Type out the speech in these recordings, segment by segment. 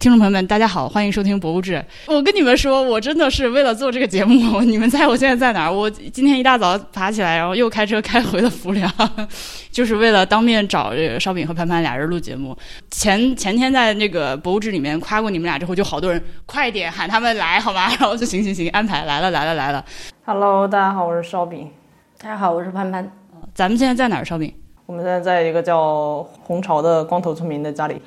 听众朋友们，大家好，欢迎收听《博物志》。我跟你们说，我真的是为了做这个节目。你们猜我现在在哪儿？我今天一大早爬起来，然后又开车开回了浮梁，就是为了当面找这个烧饼和潘潘俩人录节目。前前天在那个《博物志》里面夸过你们俩之后，就好多人快点喊他们来，好吗？然后就行行行，安排来了来了来了。Hello，大家好，我是烧饼。大家好，我是潘潘。咱们现在在哪儿？烧饼？我们现在在一个叫红潮的光头村民的家里，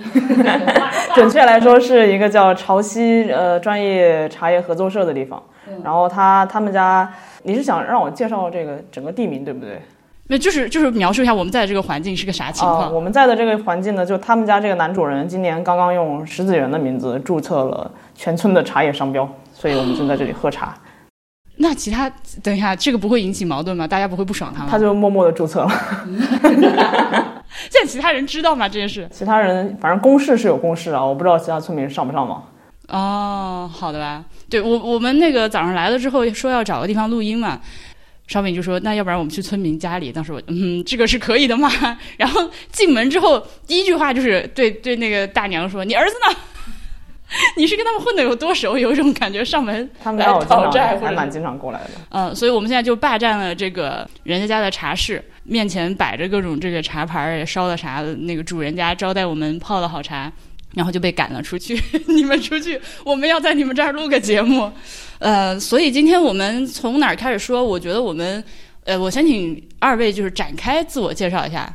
准确来说是一个叫潮汐呃专业茶叶合作社的地方。然后他他们家，你是想让我介绍这个整个地名对不对？那就是就是描述一下我们在的这个环境是个啥情啊、况。我们在的这个环境呢，就他们家这个男主人今年刚刚用石子园的名字注册了全村的茶叶商标，所以我们正在这里喝茶。那其他等一下，这个不会引起矛盾吗？大家不会不爽他吗？他就默默的注册了，现在其他人知道吗？这件事？其他人反正公示是有公示啊，我不知道其他村民上不上网。哦，好的吧。对我我们那个早上来了之后说要找个地方录音嘛，烧饼就说那要不然我们去村民家里。当时我嗯，这个是可以的嘛。然后进门之后第一句话就是对对那个大娘说：“你儿子呢？你是跟他们混的有多熟？有一种感觉上门他们来讨债还蛮经常过来的。嗯，所以我们现在就霸占了这个人家家的茶室，面前摆着各种这个茶盘儿，也烧了茶，那个主人家招待我们泡的好茶，然后就被赶了出去。你们出去，我们要在你们这儿录个节目。呃，所以今天我们从哪儿开始说？我觉得我们，呃，我先请二位就是展开自我介绍一下。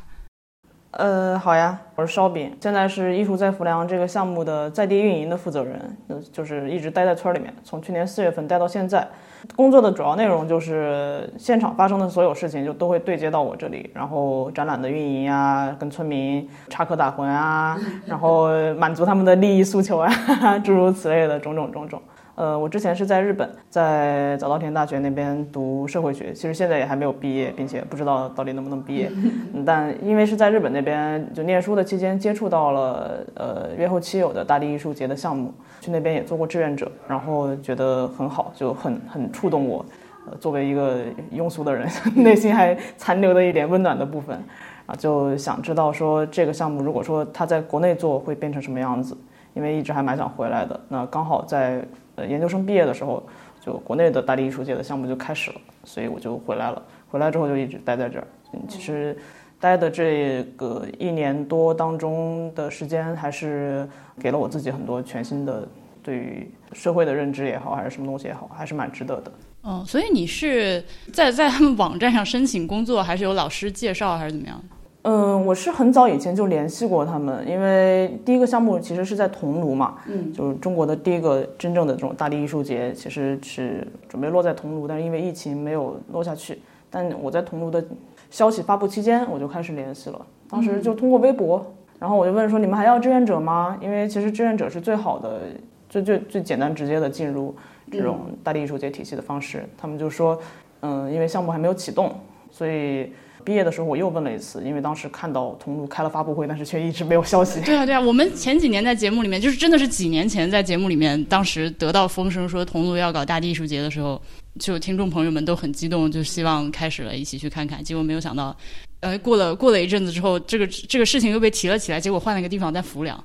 呃，好呀，我是烧饼，现在是艺术在浮梁这个项目的在地运营的负责人，就是一直待在村里面，从去年四月份待到现在。工作的主要内容就是现场发生的所有事情就都会对接到我这里，然后展览的运营啊，跟村民插科打诨啊，然后满足他们的利益诉求啊，诸如此类的种种种种。呃，我之前是在日本，在早稻田大学那边读社会学，其实现在也还没有毕业，并且不知道到底能不能毕业。嗯但因为是在日本那边就念书的期间接触到了呃约后期有的大地艺术节的项目，去那边也做过志愿者，然后觉得很好，就很很触动我。呃，作为一个庸俗的人，内心还残留的一点温暖的部分，啊，就想知道说这个项目如果说他在国内做会变成什么样子，因为一直还蛮想回来的。那刚好在研究生毕业的时候，就国内的大地艺术界的项目就开始了，所以我就回来了。回来之后就一直待在这儿。嗯，其实待的这个一年多当中的时间，还是给了我自己很多全新的对于社会的认知也好，还是什么东西也好，还是蛮值得的。嗯，所以你是在在他们网站上申请工作，还是有老师介绍，还是怎么样？嗯，我是很早以前就联系过他们，因为第一个项目其实是在桐庐嘛，嗯，就是中国的第一个真正的这种大地艺术节，其实是准备落在桐庐，但是因为疫情没有落下去。但我在桐庐的消息发布期间，我就开始联系了，当时就通过微博，然后我就问说你们还要志愿者吗？因为其实志愿者是最好的、最最最简单直接的进入这种大地艺术节体系的方式。他们就说，嗯，因为项目还没有启动，所以。毕业的时候我又问了一次，因为当时看到桐庐开了发布会，但是却一直没有消息。对啊，对啊，我们前几年在节目里面，就是真的是几年前在节目里面，当时得到风声说桐庐要搞大地艺术节的时候，就听众朋友们都很激动，就希望开始了一起去看看。结果没有想到，呃，过了过了一阵子之后，这个这个事情又被提了起来，结果换了一个地方在浮梁。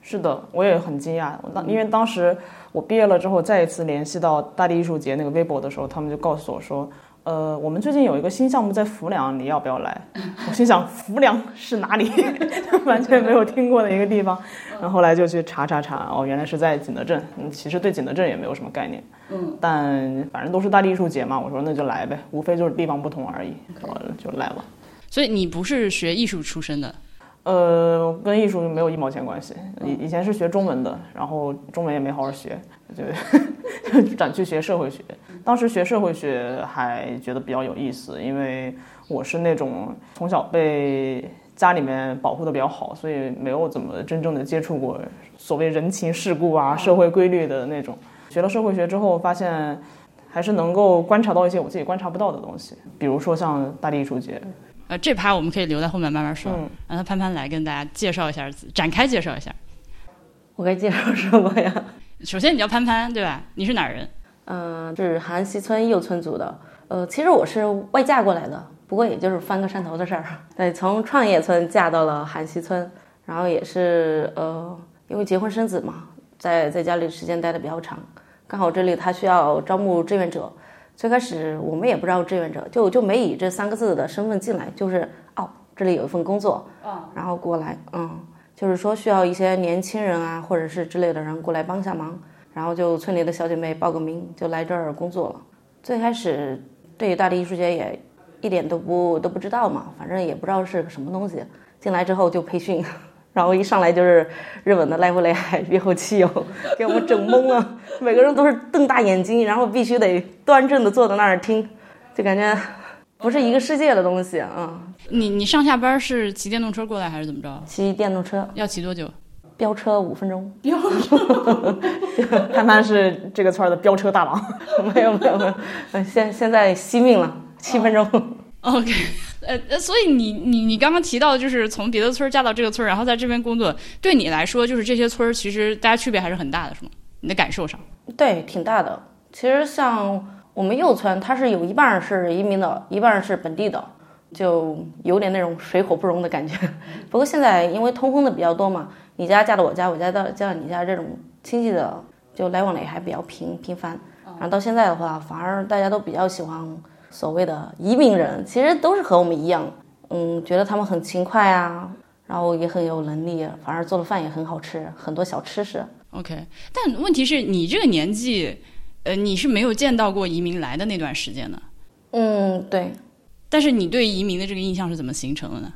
是的，我也很惊讶。我当因为当时我毕业了之后，再一次联系到大地艺术节那个微博的时候，他们就告诉我说。呃，我们最近有一个新项目在浮梁，你要不要来？我心想，浮梁是哪里？完全没有听过的一个地方。然后后来就去查查查，哦，原来是在景德镇。嗯，其实对景德镇也没有什么概念。嗯，但反正都是大地艺术节嘛，我说那就来呗，无非就是地方不同而已。然后就来了。所以你不是学艺术出身的？呃，跟艺术没有一毛钱关系。以以前是学中文的，然后中文也没好好学，就转去学社会学。当时学社会学还觉得比较有意思，因为我是那种从小被家里面保护的比较好，所以没有怎么真正的接触过所谓人情世故啊、社会规律的那种。学了社会学之后，发现还是能够观察到一些我自己观察不到的东西，比如说像大地艺术节。呃，这趴我们可以留在后面慢慢说，嗯让他潘潘来跟大家介绍一下，展开介绍一下。我该介绍什么呀？首先你叫潘潘对吧？你是哪儿人？嗯、是韩西村右村组的。呃，其实我是外嫁过来的，不过也就是翻个山头的事儿。对，从创业村嫁到了韩西村，然后也是呃，因为结婚生子嘛，在在家里时间待的比较长，刚好这里他需要招募志愿者。最开始我们也不知道志愿者，就就没以这三个字的身份进来，就是哦，这里有一份工作，然后过来，嗯，就是说需要一些年轻人啊，或者是之类的人过来帮下忙，然后就村里的小姐妹报个名，就来这儿工作了。最开始对大地艺术节也一点都不都不知道嘛，反正也不知道是个什么东西。进来之后就培训。然后一上来就是日本的濑户内海憋后汽油，给我们整懵了。每个人都是瞪大眼睛，然后必须得端正的坐在那儿听，就感觉不是一个世界的东西啊。你你上下班是骑电动车过来还是怎么着？骑电动车。要骑多久？飙车五分钟。飙车。潘潘是这个村的飙车大王。没有没有没有，现现在惜命了，七分钟。OK。呃呃，所以你你你刚刚提到，就是从别的村嫁到这个村，然后在这边工作，对你来说，就是这些村其实大家区别还是很大的，是吗？你的感受上？对，挺大的。其实像我们右村，它是有一半是移民的，一半是本地的，就有点那种水火不容的感觉。不过现在因为通婚的比较多嘛，你家嫁到我家，我家到嫁到你家，这种亲戚的就来往的也还比较频频繁。然后到现在的话，反而大家都比较喜欢。所谓的移民人，其实都是和我们一样，嗯，觉得他们很勤快啊，然后也很有能力，反而做的饭也很好吃，很多小吃食。OK，但问题是你这个年纪，呃，你是没有见到过移民来的那段时间的。嗯，对。但是你对移民的这个印象是怎么形成的呢？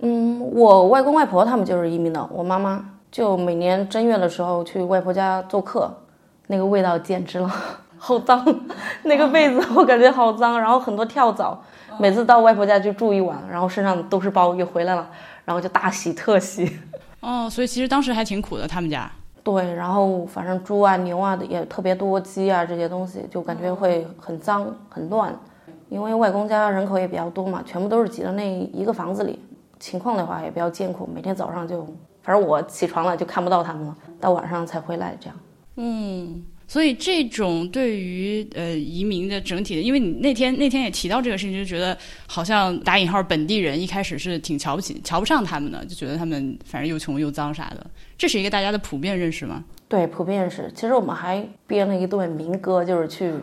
嗯，我外公外婆他们就是移民的，我妈妈就每年正月的时候去外婆家做客，那个味道简直了。好脏，那个被子我感觉好脏，然后很多跳蚤，每次到外婆家就住一晚，然后身上都是包，又回来了，然后就大洗特洗。哦，所以其实当时还挺苦的，他们家。对，然后反正猪啊、牛啊的也特别多，鸡啊这些东西就感觉会很脏很乱，因为外公家人口也比较多嘛，全部都是挤在那一个房子里，情况的话也比较艰苦，每天早上就，反正我起床了就看不到他们了，到晚上才回来这样。嗯。所以这种对于呃移民的整体的，因为你那天那天也提到这个事情，就觉得好像打引号本地人一开始是挺瞧不起、瞧不上他们的，就觉得他们反正又穷又脏啥的。这是一个大家的普遍认识吗？对，普遍认识。其实我们还编了一段民歌，就是去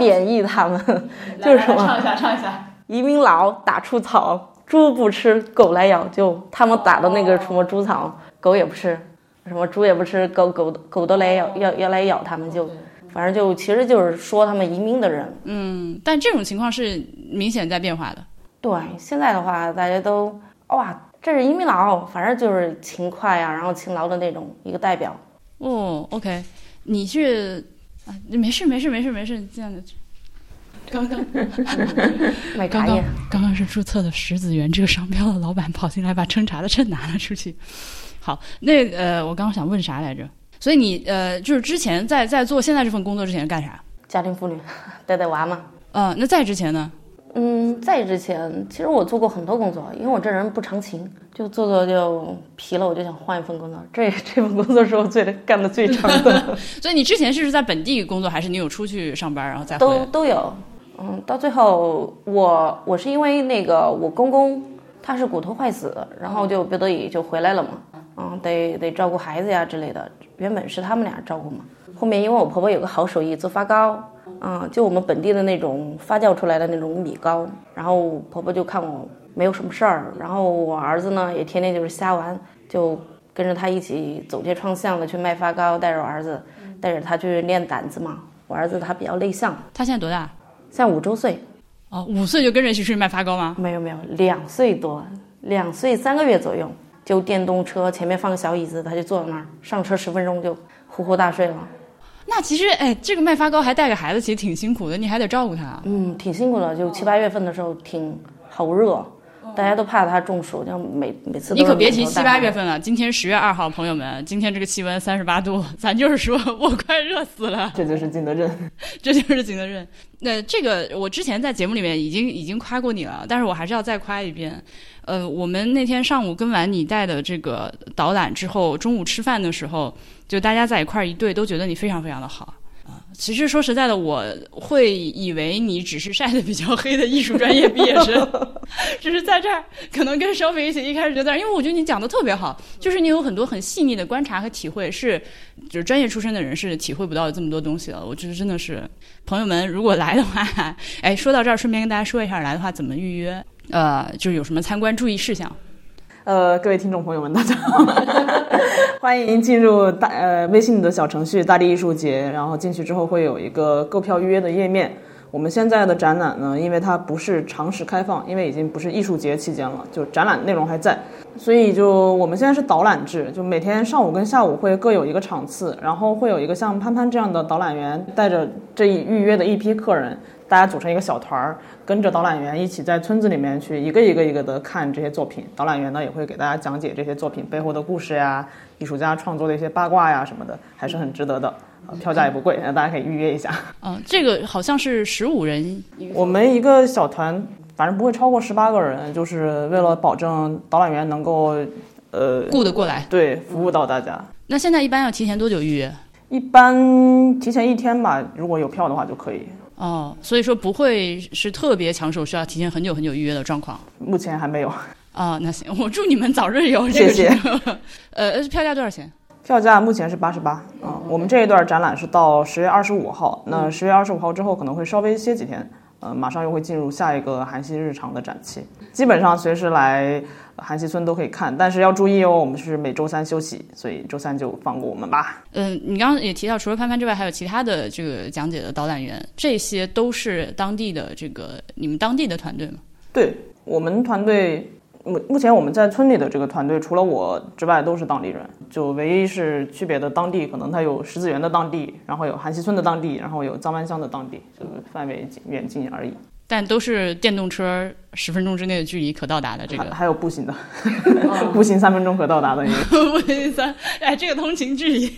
贬义他们，就是什么？唱一下，唱一下。移民佬打出草，猪不吃，狗来咬。就他们打的那个什么猪草，狗也不吃。什么猪也不吃，狗狗狗都来咬，要要来咬他们，就反正就其实就是说他们移民的人。嗯，但这种情况是明显在变化的。对，现在的话大家都哇，这是移民佬，反正就是勤快啊，然后勤劳的那种一个代表。哦，OK，你是啊，没事没事没事没事，这样的。刚刚，刚刚刚刚是注册的石子园这个商标的老板跑进来把称茶的秤拿了出去。好，那呃，我刚刚想问啥来着？所以你呃，就是之前在在做现在这份工作之前干啥？家庭妇女，带带娃嘛。嗯，那在之前呢？嗯，在之前，其实我做过很多工作，因为我这人不长情，就做做就疲了，我就想换一份工作。这 这份工作是我最干的最长的。所以你之前是在本地工作，还是你有出去上班然后再都都有。嗯，到最后我我是因为那个我公公他是骨头坏死，然后就不得已就回来了嘛。嗯，得得照顾孩子呀之类的，原本是他们俩照顾嘛。后面因为我婆婆有个好手艺，做发糕，嗯，就我们本地的那种发酵出来的那种米糕。然后婆婆就看我没有什么事儿，然后我儿子呢也天天就是瞎玩，就跟着他一起走街串巷的去卖发糕，带着我儿子，带着他去练胆子嘛。我儿子他比较内向，他现在多大？现在五周岁。哦，五岁就跟着一起去卖发糕吗？没有没有，两岁多，两岁三个月左右。就电动车前面放个小椅子，他就坐在那儿，上车十分钟就呼呼大睡了。那其实，哎，这个卖发糕还带个孩子，其实挺辛苦的，你还得照顾他。嗯，挺辛苦的，就七八月份的时候，挺好热。大家都怕他中暑，就每每次。你可别提七八月份了，今天十月二号，朋友们，今天这个气温三十八度，咱就是说我快热死了。这就是景德镇，这就是景德镇。那这个我之前在节目里面已经已经夸过你了，但是我还是要再夸一遍。呃，我们那天上午跟完你带的这个导览之后，中午吃饭的时候，就大家在一块儿一对，都觉得你非常非常的好。啊，其实说实在的，我会以为你只是晒的比较黑的艺术专业毕业生，只是在这儿可能跟烧饼一起一开始就在，因为我觉得你讲的特别好，就是你有很多很细腻的观察和体会，是就是专业出身的人是体会不到这么多东西的。我觉得真的是，朋友们如果来的话，哎，说到这儿，顺便跟大家说一下，来的话怎么预约，呃，就是有什么参观注意事项。呃，各位听众朋友们，大家好，欢迎进入大呃微信的小程序“大地艺术节”，然后进去之后会有一个购票预约的页面。我们现在的展览呢，因为它不是常时开放，因为已经不是艺术节期间了，就展览内容还在，所以就我们现在是导览制，就每天上午跟下午会各有一个场次，然后会有一个像潘潘这样的导览员带着这一预约的一批客人，大家组成一个小团儿，跟着导览员一起在村子里面去一个一个一个的看这些作品。导览员呢也会给大家讲解这些作品背后的故事呀，艺术家创作的一些八卦呀什么的，还是很值得的。票价也不贵，大家可以预约一下。嗯，这个好像是十五人。我们一个小团，反正不会超过十八个人，就是为了保证导览员能够，呃，顾得过来，对，服务到大家。那现在一般要提前多久预约？一般提前一天吧，如果有票的话就可以。哦，所以说不会是特别抢手，需要提前很久很久预约的状况。目前还没有。啊，那行，我祝你们早日有。谢谢。呃，票价多少钱？票价目前是八十八，嗯，我们这一段展览是到十月二十五号，那十月二十五号之后可能会稍微歇几天，呃，马上又会进入下一个韩熙日常的展期，基本上随时来韩熙村都可以看，但是要注意哦，我们是每周三休息，所以周三就放过我们吧。嗯，你刚刚也提到，除了潘潘之外，还有其他的这个讲解的导览员，这些都是当地的这个你们当地的团队吗？对我们团队。目目前我们在村里的这个团队，除了我之外都是当地人，就唯一是区别的当地，可能它有石子园的当地，然后有韩溪村的当地，然后有张湾乡的当地，就是范围远近而已。但都是电动车十分钟之内的距离可到达的这个，还有步行的，步行三分钟可到达的。步行三，哎，这个通勤距离。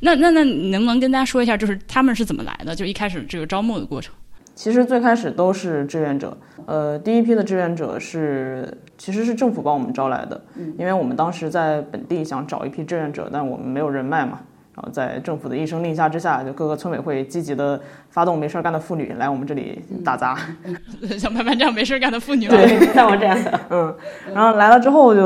那那那，你能不能跟大家说一下，就是他们是怎么来的？就一开始这个招募的过程。其实最开始都是志愿者，呃，第一批的志愿者是其实是政府帮我们招来的，因为我们当时在本地想找一批志愿者，但我们没有人脉嘛，然后在政府的一声令下之下，就各个村委会积极的发动没事干的妇女来我们这里打杂，像潘潘这样没事干的妇女，对，像我这样的，嗯，然后来了之后就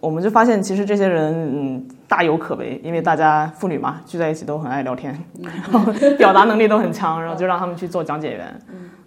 我们就发现其实这些人嗯大有可为，因为大家妇女嘛聚在一起都很爱聊天，然后表达能力都很强，然后就让他们去做讲解员。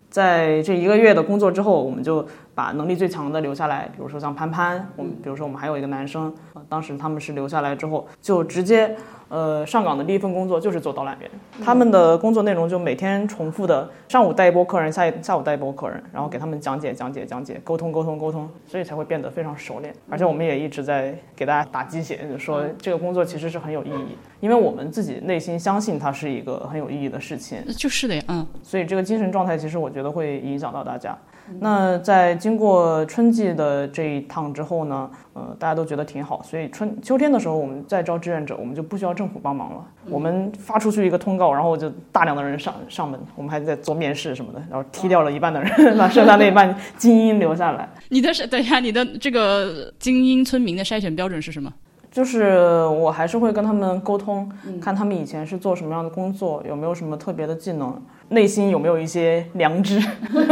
在这一个月的工作之后，我们就把能力最强的留下来，比如说像潘潘，我们比如说我们还有一个男生，当时他们是留下来之后就直接。呃，上岗的第一份工作就是做导览员，他们的工作内容就每天重复的，上午带一波客人，下下午带一波客人，然后给他们讲解讲解讲解，沟通沟通沟通，所以才会变得非常熟练。而且我们也一直在给大家打鸡血，就说这个工作其实是很有意义，因为我们自己内心相信它是一个很有意义的事情。就是的呀，嗯。所以这个精神状态其实我觉得会影响到大家。那在经过春季的这一趟之后呢，呃，大家都觉得挺好，所以春秋天的时候我们再招志愿者，我们就不需要政府帮忙了。我们发出去一个通告，然后就大量的人上上门，我们还在做面试什么的，然后踢掉了一半的人，把剩下那一半精英留下来。你的是等一下，你的这个精英村民的筛选标准是什么？就是我还是会跟他们沟通，看他们以前是做什么样的工作，有没有什么特别的技能，内心有没有一些良知。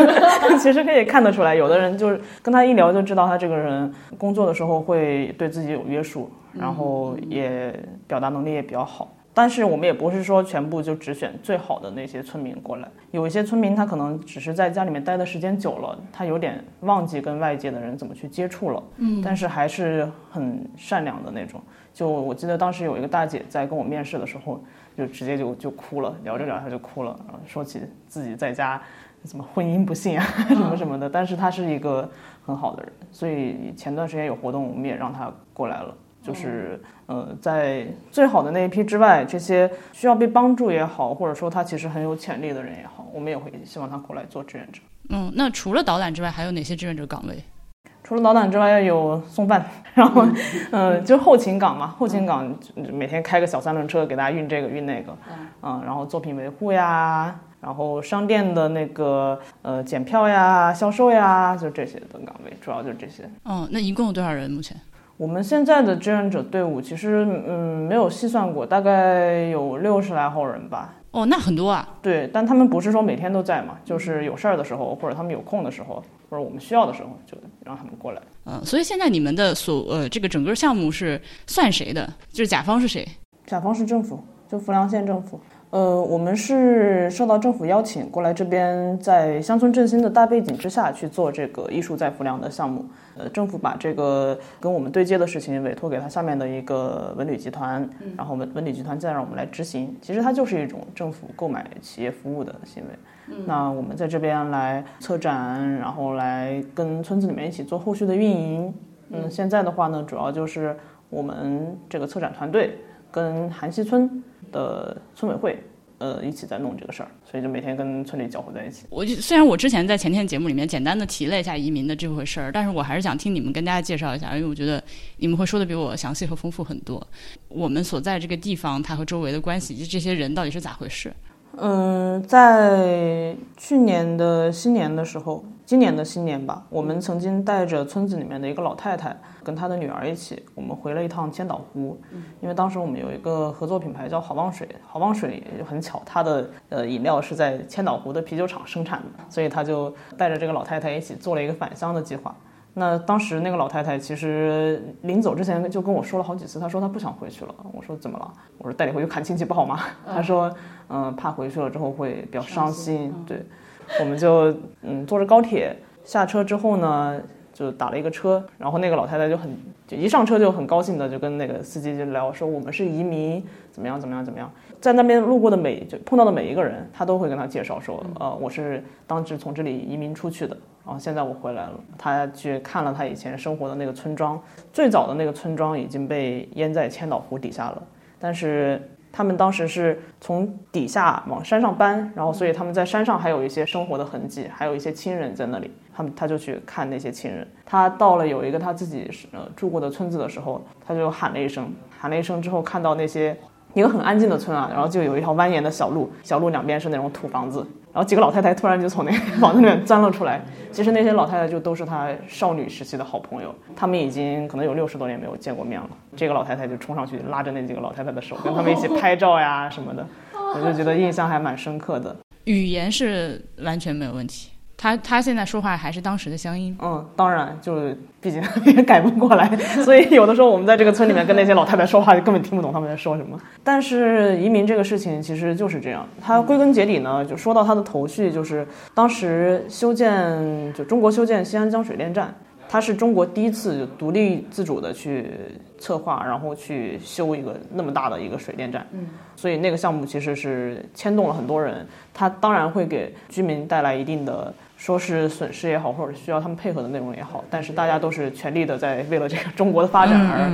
其实可以看得出来，有的人就是跟他一聊就知道他这个人工作的时候会对自己有约束，然后也表达能力也比较好。但是我们也不是说全部就只选最好的那些村民过来，有一些村民他可能只是在家里面待的时间久了，他有点忘记跟外界的人怎么去接触了，嗯，但是还是很善良的那种。就我记得当时有一个大姐在跟我面试的时候，就直接就就哭了，聊着聊着就哭了，说起自己在家怎么婚姻不幸啊 什么什么的。但是他是一个很好的人，所以前段时间有活动，我们也让他过来了。就是，呃，在最好的那一批之外，这些需要被帮助也好，或者说他其实很有潜力的人也好，我们也会希望他过来做志愿者。嗯，那除了导览之外，还有哪些志愿者岗位？除了导览之外，有送饭，然后，嗯，就后勤岗嘛，后勤岗每天开个小三轮车给大家运这个运那个，嗯，然后作品维护呀，然后商店的那个呃检票呀、销售呀，就这些的岗位，主要就是这些。哦，那一共有多少人目前？我们现在的志愿者队伍其实嗯没有细算过，大概有六十来号人吧。哦，那很多啊。对，但他们不是说每天都在嘛，就是有事儿的时候，或者他们有空的时候，或者我们需要的时候，就让他们过来。嗯，所以现在你们的所呃这个整个项目是算谁的？就是甲方是谁？甲方是政府，就浮梁县政府。呃，我们是受到政府邀请过来这边，在乡村振兴的大背景之下去做这个艺术在浮梁的项目。呃，政府把这个跟我们对接的事情委托给他下面的一个文旅集团，然后文文旅集团再让我们来执行。其实它就是一种政府购买企业服务的行为。那我们在这边来策展，然后来跟村子里面一起做后续的运营。嗯，现在的话呢，主要就是我们这个策展团队跟韩溪村。的村委会，呃，一起在弄这个事儿，所以就每天跟村里搅和在一起。我就虽然我之前在前天节目里面简单的提了一下移民的这回事儿，但是我还是想听你们跟大家介绍一下，因为我觉得你们会说的比我详细和丰富很多。我们所在这个地方，它和周围的关系，以及这些人到底是咋回事？嗯，在去年的新年的时候，今年的新年吧，我们曾经带着村子里面的一个老太太跟她的女儿一起，我们回了一趟千岛湖。因为当时我们有一个合作品牌叫好望水，好望水很巧，它的呃饮料是在千岛湖的啤酒厂生产的，所以他就带着这个老太太一起做了一个返乡的计划。那当时那个老太太其实临走之前就跟我说了好几次，她说她不想回去了。我说怎么了？我说带你回去看亲戚不好吗？她说嗯，怕回去了之后会比较伤心。对，我们就嗯坐着高铁下车之后呢，就打了一个车，然后那个老太太就很就一上车就很高兴的就跟那个司机就聊说我们是移民，怎么样怎么样怎么样。在那边路过的每就碰到的每一个人，他都会跟他介绍说，呃，我是当时从这里移民出去的，然后现在我回来了。他去看了他以前生活的那个村庄，最早的那个村庄已经被淹在千岛湖底下了，但是他们当时是从底下往山上搬，然后所以他们在山上还有一些生活的痕迹，还有一些亲人在那里，他们他就去看那些亲人。他到了有一个他自己呃住过的村子的时候，他就喊了一声，喊了一声之后看到那些。一个很安静的村啊，然后就有一条蜿蜒的小路，小路两边是那种土房子，然后几个老太太突然就从那个房子里面钻了出来。其实那些老太太就都是她少女时期的好朋友，她们已经可能有六十多年没有见过面了。这个老太太就冲上去拉着那几个老太太的手，跟他们一起拍照呀什么的，我就觉得印象还蛮深刻的。语言是完全没有问题。他他现在说话还是当时的乡音，嗯，当然，就是毕竟 也改不过来，所以有的时候我们在这个村里面跟那些老太太说话，就根本听不懂他们在说什么。但是移民这个事情其实就是这样，它归根结底呢，就说到它的头绪，就是当时修建就中国修建西安江水电站，它是中国第一次独立自主的去策划，然后去修一个那么大的一个水电站，嗯，所以那个项目其实是牵动了很多人，它当然会给居民带来一定的。说是损失也好，或者需要他们配合的内容也好，但是大家都是全力的在 为了这个中国的发展而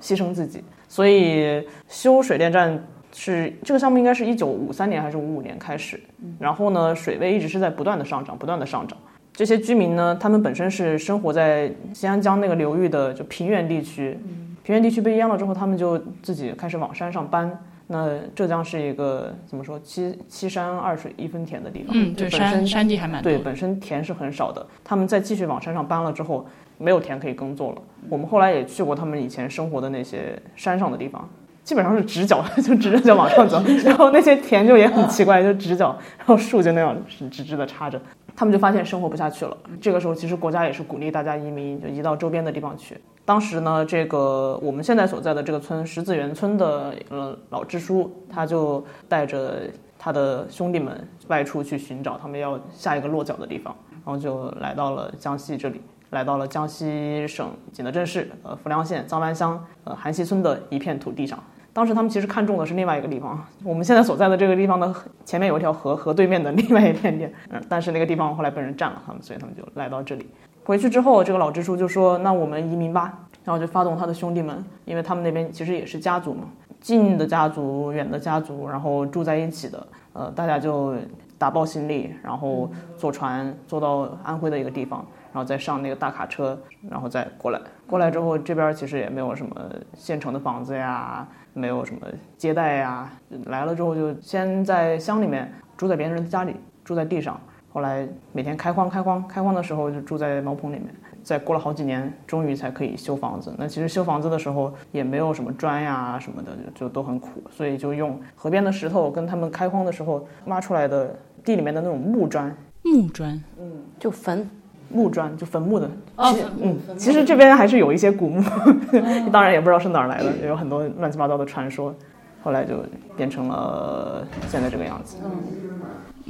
牺牲自己。所以修水电站是这个项目，应该是一九五三年还是五五年开始。然后呢，水位一直是在不断的上涨，不断的上涨。这些居民呢，他们本身是生活在新安江那个流域的就平原地区，平原地区被淹了之后，他们就自己开始往山上搬。那浙江是一个怎么说七七山二水一分田的地方，嗯，对，山山地还蛮对，本身田是很少的。他们再继续往山上搬了之后，没有田可以耕作了。我们后来也去过他们以前生活的那些山上的地方，基本上是直角，就直着脚往上走。然后那些田就也很奇怪，就直角，然后树就那样是直直的插着。他们就发现生活不下去了。这个时候，其实国家也是鼓励大家移民，就移到周边的地方去。当时呢，这个我们现在所在的这个村石子园村的呃老支书，他就带着他的兄弟们外出去寻找他们要下一个落脚的地方，然后就来到了江西这里，来到了江西省景德镇市呃浮梁县藏湾乡呃韩溪村的一片土地上。当时他们其实看中的是另外一个地方，我们现在所在的这个地方的前面有一条河，河对面的 另外一片地，嗯，但是那个地方后来被人占了，他们所以他们就来到这里。回去之后，这个老支书就说：“那我们移民吧。”然后就发动他的兄弟们，因为他们那边其实也是家族嘛，近的家族、远的家族，然后住在一起的，呃，大家就打包行李，然后坐船坐到安徽的一个地方。然后再上那个大卡车，然后再过来。过来之后，这边其实也没有什么现成的房子呀，没有什么接待呀。来了之后就先在乡里面住在别人的家里，住在地上。后后来每天开荒开荒开荒的时候就住在茅棚里面。再过了好几年，终于才可以修房子。那其实修房子的时候也没有什么砖呀什么的，就就都很苦，所以就用河边的石头跟他们开荒的时候挖出来的地里面的那种木砖。木砖，嗯，就坟，木砖就坟墓的。哦，嗯，其实这边还是有一些古墓，当然也不知道是哪儿来的，有很多乱七八糟的传说，后来就变成了现在这个样子。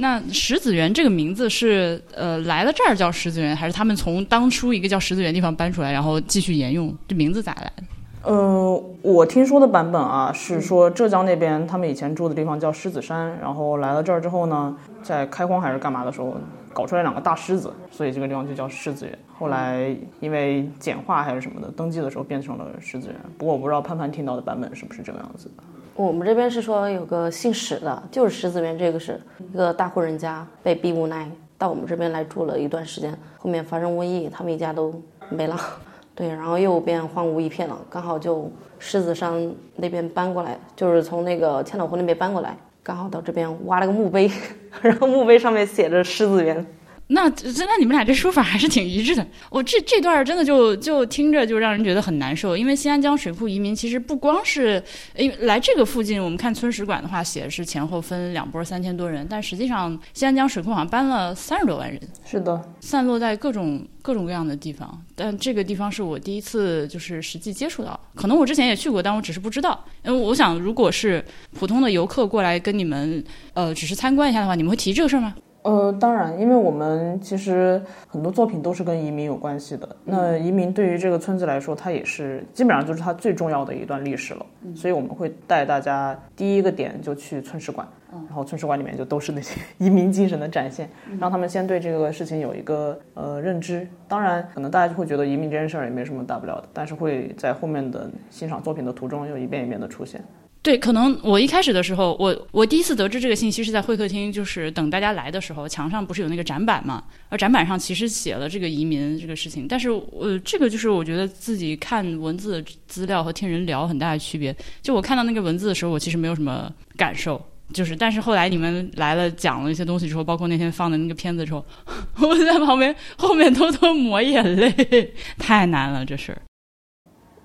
那石子园这个名字是呃来了这儿叫石子园，还是他们从当初一个叫石子园地方搬出来，然后继续沿用？这名字咋来的？呃，我听说的版本啊是说浙江那边他们以前住的地方叫狮子山，然后来了这儿之后呢，在开荒还是干嘛的时候搞出来两个大狮子，所以这个地方就叫狮子园。后来因为简化还是什么的，登记的时候变成了狮子园。不过我不知道潘潘听到的版本是不是这个样子的。我们这边是说有个姓史的，就是狮子园，这个是一个大户人家，被逼无奈到我们这边来住了一段时间，后面发生瘟疫，他们一家都没了，对，然后又变荒芜一片了，刚好就狮子山那边搬过来，就是从那个千岛湖那边搬过来，刚好到这边挖了个墓碑，然后墓碑上面写着狮子园。那真那你们俩这说法还是挺一致的。我这这段真的就就听着就让人觉得很难受，因为新安江水库移民其实不光是因为来这个附近，我们看村史馆的话写的是前后分两波三千多人，但实际上新安江水库好像搬了三十多万人，是的，散落在各种各种各样的地方。但这个地方是我第一次就是实际接触到，可能我之前也去过，但我只是不知道。因为我想，如果是普通的游客过来跟你们呃只是参观一下的话，你们会提这个事儿吗？呃，当然，因为我们其实很多作品都是跟移民有关系的。那移民对于这个村子来说，它也是基本上就是它最重要的一段历史了。所以我们会带大家第一个点就去村史馆，然后村史馆里面就都是那些 移民精神的展现，让他们先对这个事情有一个呃认知。当然，可能大家就会觉得移民这件事儿也没什么大不了的，但是会在后面的欣赏作品的途中又一遍一遍的出现。对，可能我一开始的时候，我我第一次得知这个信息是在会客厅，就是等大家来的时候，墙上不是有那个展板嘛？而展板上其实写了这个移民这个事情，但是呃，这个就是我觉得自己看文字资料和听人聊很大的区别。就我看到那个文字的时候，我其实没有什么感受，就是但是后来你们来了讲了一些东西之后，包括那天放的那个片子之后，我在旁边后面偷偷抹眼泪，太难了这事儿。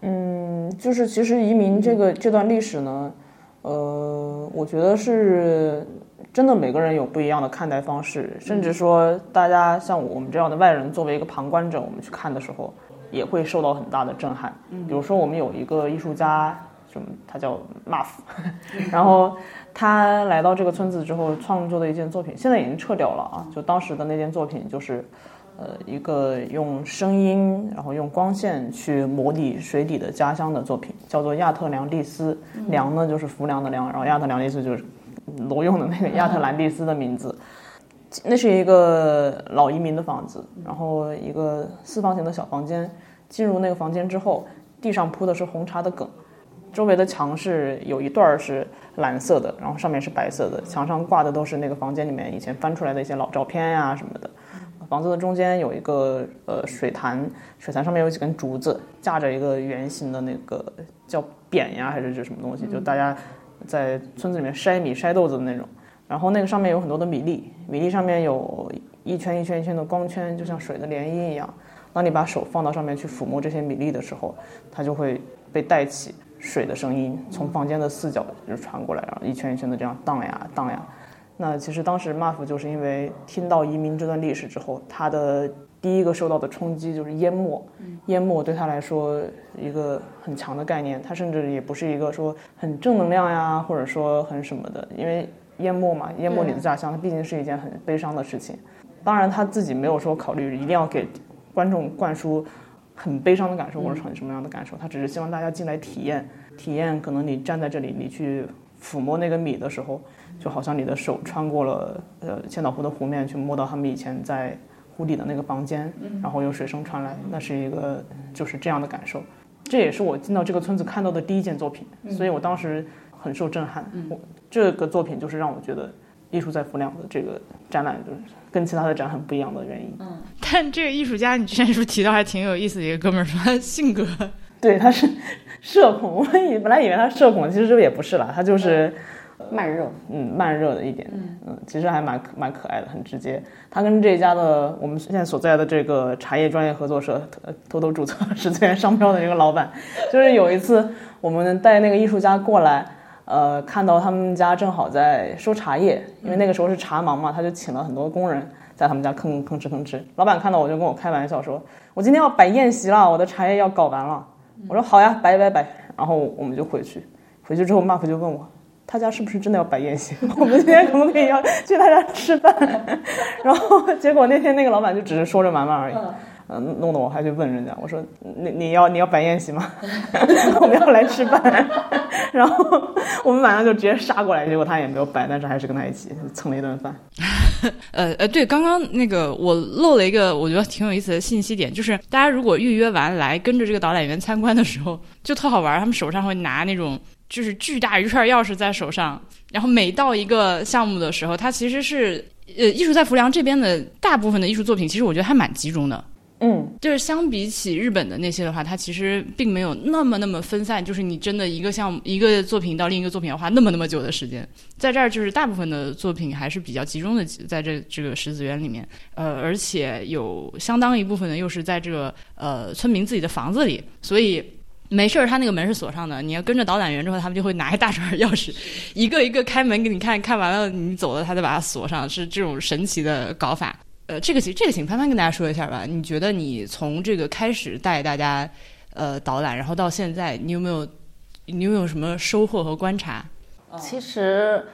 嗯，就是其实移民这个这段历史呢，呃，我觉得是真的每个人有不一样的看待方式，甚至说大家像我们这样的外人作为一个旁观者，我们去看的时候也会受到很大的震撼。比如说我们有一个艺术家，什么他叫 Muff，然后他来到这个村子之后创作的一件作品，现在已经撤掉了啊，就当时的那件作品就是。呃，一个用声音，然后用光线去模拟水底的家乡的作品，叫做亚特兰蒂斯。梁呢就是浮梁的梁，然后亚特兰蒂斯就是挪用的那个亚特兰蒂斯的名字。那是一个老移民的房子，然后一个四方形的小房间。进入那个房间之后，地上铺的是红茶的梗，周围的墙是有一段是蓝色的，然后上面是白色的，墙上挂的都是那个房间里面以前翻出来的一些老照片呀什么的。房子的中间有一个呃水潭，水潭上面有几根竹子，架着一个圆形的那个叫扁呀还是这什么东西，就大家在村子里面筛米筛豆子的那种。然后那个上面有很多的米粒，米粒上面有一圈一圈一圈的光圈，就像水的涟漪一样。当你把手放到上面去抚摸这些米粒的时候，它就会被带起水的声音，从房间的四角就传过来，然后一圈一圈的这样荡呀荡呀。那其实当时 Muff 就是因为听到移民这段历史之后，他的第一个受到的冲击就是淹没。淹没对他来说一个很强的概念，他甚至也不是一个说很正能量呀，或者说很什么的，因为淹没嘛，淹没你的家乡，它毕竟是一件很悲伤的事情。当然他自己没有说考虑一定要给观众灌输很悲伤的感受或者很什么样的感受，他只是希望大家进来体验，体验可能你站在这里，你去抚摸那个米的时候。就好像你的手穿过了呃千岛湖的湖面，去摸到他们以前在湖底的那个房间，然后有水声传来，那是一个就是这样的感受。这也是我进到这个村子看到的第一件作品，所以我当时很受震撼。我这个作品就是让我觉得艺术在浮梁的这个展览就是跟其他的展很不一样的原因。嗯，但这个艺术家你之前是不是提到还挺有意思的一个哥们儿，说他性格对他是 社恐，我以本来以为他社恐，其实这也不是啦，他就是。慢热，嗯，慢热的一点，嗯，其实还蛮蛮可爱的，很直接。他跟这家的我们现在所在的这个茶叶专业合作社偷偷注册十字园商标的这个老板，就是有一次我们带那个艺术家过来，呃，看到他们家正好在收茶叶，因为那个时候是茶忙嘛，他就请了很多工人在他们家吭吭哧吭哧。老板看到我就跟我开玩笑说：“我今天要摆宴席了，我的茶叶要搞完了。”我说：“好呀，摆摆摆。”然后我们就回去，回去之后 Mark 就问我。他家是不是真的要摆宴席？我们今天可不可以要去他家吃饭？然后结果那天那个老板就只是说着玩玩而已，嗯，弄得我还去问人家，我说你你要你要摆宴席吗？我们要来吃饭。然后我们晚上就直接杀过来，结果他也没有摆，但是还是跟他一起蹭了一顿饭。呃呃，对，刚刚那个我漏了一个我觉得挺有意思的信息点，就是大家如果预约完来跟着这个导览员参观的时候，就特好玩，他们手上会拿那种。就是巨大一串钥匙在手上，然后每到一个项目的时候，它其实是呃，艺术在浮梁这边的大部分的艺术作品，其实我觉得还蛮集中的。嗯，就是相比起日本的那些的话，它其实并没有那么那么分散。就是你真的一个项目一个作品到另一个作品要花那么那么久的时间，在这儿就是大部分的作品还是比较集中的在这这个石子园里面。呃，而且有相当一部分呢又是在这个呃村民自己的房子里，所以。没事儿，他那个门是锁上的。你要跟着导览员之后，他们就会拿一大串钥匙，一个一个开门给你看看完了，你走了，他再把它锁上，是这种神奇的搞法。呃，这个其实这个请潘潘跟大家说一下吧。你觉得你从这个开始带大家呃导览，然后到现在，你有没有你有没有什么收获和观察？其实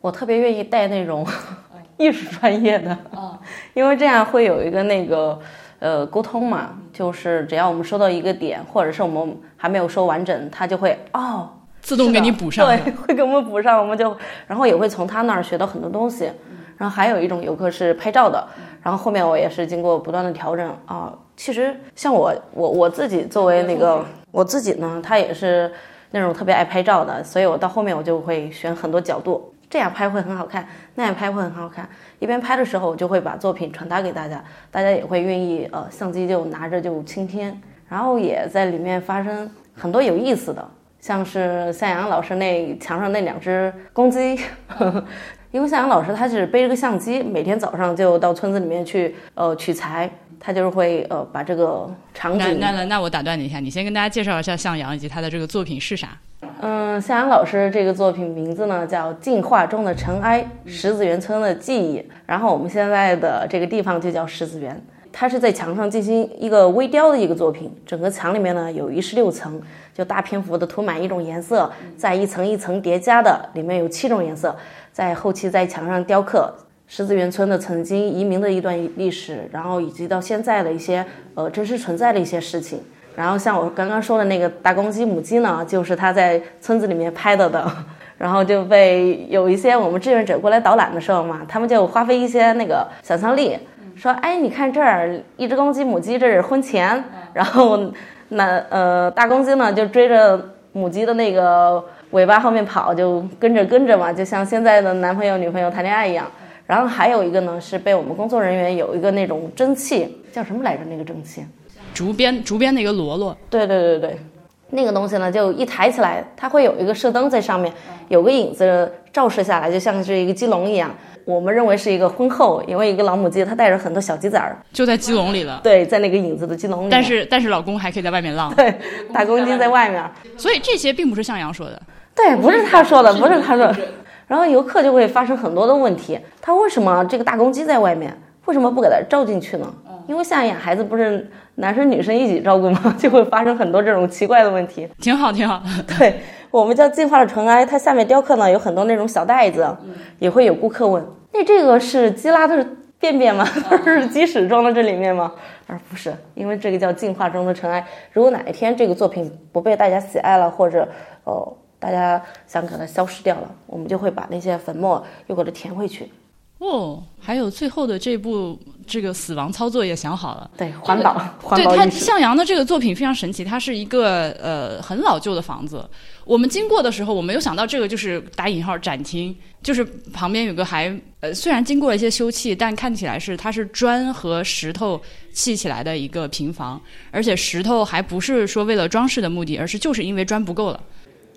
我特别愿意带那种 艺术专业的，因为这样会有一个那个。呃，沟通嘛，就是只要我们收到一个点，或者是我们还没有说完整，他就会哦，自动给你补上，对，会给我们补上，我们就，然后也会从他那儿学到很多东西。然后还有一种游客是拍照的，然后后面我也是经过不断的调整啊。其实像我，我我自己作为那个我自己呢，他也是那种特别爱拍照的，所以我到后面我就会选很多角度。这样拍会很好看，那样拍会很好看。一边拍的时候，就会把作品传达给大家，大家也会愿意呃相机就拿着就倾听，然后也在里面发生很多有意思的，像是向阳老师那墙上那两只公鸡，呵 呵因为向阳老师他是背着个相机，每天早上就到村子里面去呃取材，他就是会呃把这个场景。那那那我打断你一下，你先跟大家介绍一下向阳以及他的这个作品是啥。嗯，夏阳老师这个作品名字呢叫《进化中的尘埃：石子园村的记忆》，然后我们现在的这个地方就叫石子园。它是在墙上进行一个微雕的一个作品，整个墙里面呢有一十六层，就大篇幅的涂满一种颜色，在一层一层叠加的，里面有七种颜色，在后期在墙上雕刻石子园村的曾经移民的一段历史，然后以及到现在的一些呃真实存在的一些事情。然后像我刚刚说的那个大公鸡母鸡呢，就是他在村子里面拍的的，然后就被有一些我们志愿者过来导览的时候嘛，他们就花费一些那个想象力，说，哎，你看这儿一只公鸡母鸡，这是婚前，然后那呃大公鸡呢就追着母鸡的那个尾巴后面跑，就跟着跟着嘛，就像现在的男朋友女朋友谈恋爱一样。然后还有一个呢是被我们工作人员有一个那种蒸汽，叫什么来着？那个蒸汽。竹编竹编的一个箩箩，对对对对，那个东西呢，就一抬起来，它会有一个射灯在上面，有个影子照射下来，就像是一个鸡笼一样。我们认为是一个婚后，因为一个老母鸡它带着很多小鸡崽儿，就在鸡笼里了。对，在那个影子的鸡笼里。但是但是老公还可以在外面浪。对，大公鸡在外面。所以这些并不是向阳说的。对，不是他说的，不是他说的。然后游客就会发生很多的问题，他为什么这个大公鸡在外面？为什么不给它照进去呢？因为像养孩子不是男生女生一起照顾吗？就会发生很多这种奇怪的问题。挺好，挺好。对我们叫进化的尘埃，它下面雕刻呢有很多那种小袋子，也会有顾客问：那这个是鸡拉的便便吗？是鸡屎装在这里面吗？而不是，因为这个叫进化中的尘埃。如果哪一天这个作品不被大家喜爱了，或者哦大家想给它消失掉了，我们就会把那些粉末又给它填回去。哦，还有最后的这部这个死亡操作也想好了。对，环保，环保对他向阳的这个作品非常神奇，它是一个呃很老旧的房子。我们经过的时候，我没有想到这个就是打引号展厅，就是旁边有个还呃虽然经过了一些修葺，但看起来是它是砖和石头砌起来的一个平房，而且石头还不是说为了装饰的目的，而是就是因为砖不够了。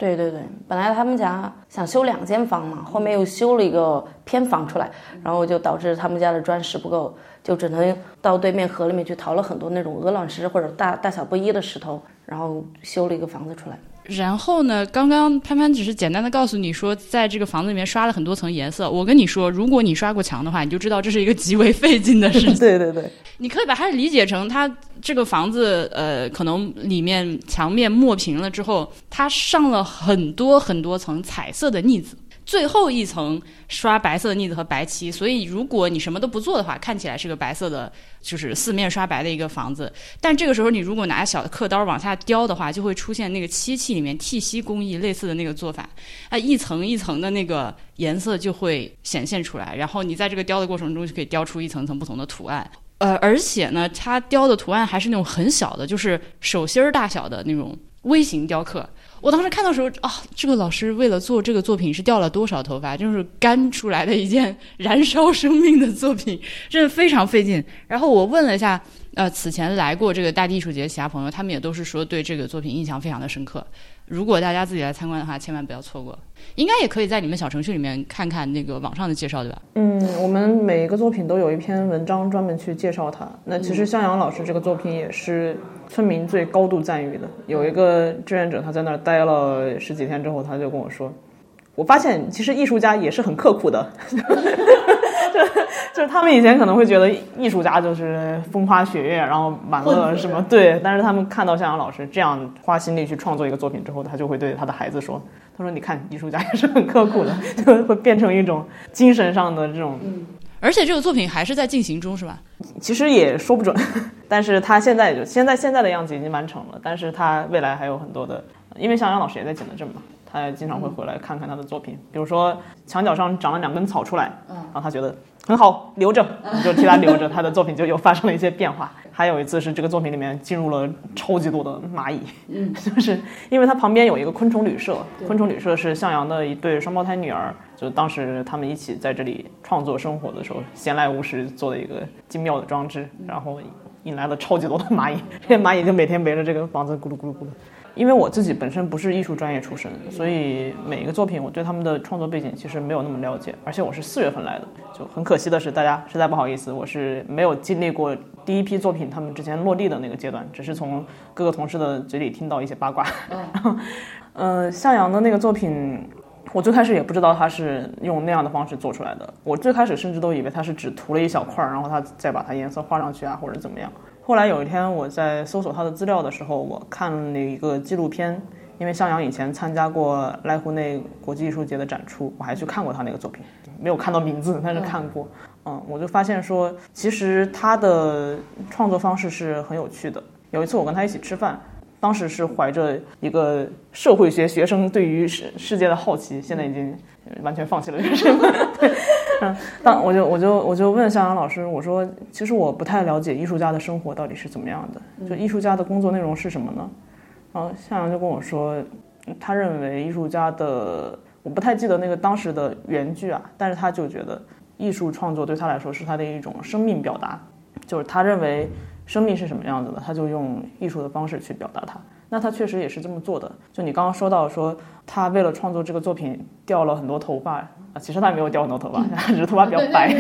对对对，本来他们家想修两间房嘛，后面又修了一个偏房出来，然后就导致他们家的砖石不够，就只能到对面河里面去淘了很多那种鹅卵石或者大大小不一的石头，然后修了一个房子出来。然后呢？刚刚潘潘只是简单的告诉你说，在这个房子里面刷了很多层颜色。我跟你说，如果你刷过墙的话，你就知道这是一个极为费劲的事情。对对对，你可以把它理解成，它这个房子呃，可能里面墙面抹平了之后，它上了很多很多层彩色的腻子。最后一层刷白色的腻子和白漆，所以如果你什么都不做的话，看起来是个白色的，就是四面刷白的一个房子。但这个时候，你如果拿小刻刀往下雕的话，就会出现那个漆器里面剃锡工艺类似的那个做法，啊，一层一层的那个颜色就会显现出来。然后你在这个雕的过程中，就可以雕出一层层不同的图案。呃，而且呢，它雕的图案还是那种很小的，就是手心儿大小的那种微型雕刻。我当时看到时候啊，这个老师为了做这个作品是掉了多少头发，就是干出来的一件燃烧生命的作品，真的非常费劲。然后我问了一下，呃，此前来过这个大地艺术节其他朋友，他们也都是说对这个作品印象非常的深刻。如果大家自己来参观的话，千万不要错过。应该也可以在你们小程序里面看看那个网上的介绍，对吧？嗯，我们每一个作品都有一篇文章专门去介绍它。那其实向阳老师这个作品也是村民最高度赞誉的。有一个志愿者他在那儿待了十几天之后，他就跟我说：“我发现其实艺术家也是很刻苦的。”就是他们以前可能会觉得艺术家就是风花雪月，然后满乐什么对，但是他们看到向阳老师这样花心力去创作一个作品之后，他就会对他的孩子说：“他说你看，艺术家也是很刻苦的，就会变成一种精神上的这种。”而且这个作品还是在进行中，是吧？其实也说不准，但是他现在就现在现在的样子已经完成了，但是他未来还有很多的，因为向阳老师也在景德镇嘛。他也经常会回来看看他的作品，比如说墙角上长了两根草出来，然后他觉得很好，留着，就替他留着，他的作品就又发生了一些变化。还有一次是这个作品里面进入了超级多的蚂蚁，嗯，就是因为他旁边有一个昆虫旅社，昆虫旅社是向阳的一对双胞胎女儿，就当时他们一起在这里创作生活的时候，闲来无事做的一个精妙的装置，然后引来了超级多的蚂蚁，这些蚂蚁就每天围着这个房子咕噜咕噜咕噜。因为我自己本身不是艺术专业出身，所以每一个作品我对他们的创作背景其实没有那么了解。而且我是四月份来的，就很可惜的是，大家实在不好意思，我是没有经历过第一批作品他们之前落地的那个阶段，只是从各个同事的嘴里听到一些八卦。然后，呃，向阳的那个作品，我最开始也不知道他是用那样的方式做出来的。我最开始甚至都以为他是只涂了一小块，然后他再把它颜色画上去啊，或者怎么样。后来有一天，我在搜索他的资料的时候，我看了一个纪录片，因为向阳以前参加过濑户内国际艺术节的展出，我还去看过他那个作品，没有看到名字，但是看过。嗯，我就发现说，其实他的创作方式是很有趣的。有一次我跟他一起吃饭，当时是怀着一个社会学学生对于世世界的好奇，现在已经完全放弃了这个身份。嗯，当我就我就我就问向阳老师，我说其实我不太了解艺术家的生活到底是怎么样的，就艺术家的工作内容是什么呢？然后向阳就跟我说，他认为艺术家的，我不太记得那个当时的原句啊，但是他就觉得艺术创作对他来说是他的一种生命表达，就是他认为生命是什么样子的，他就用艺术的方式去表达它。那他确实也是这么做的。就你刚刚说到说，他为了创作这个作品掉了很多头发啊，其实他没有掉很多头发，只是头发比较白。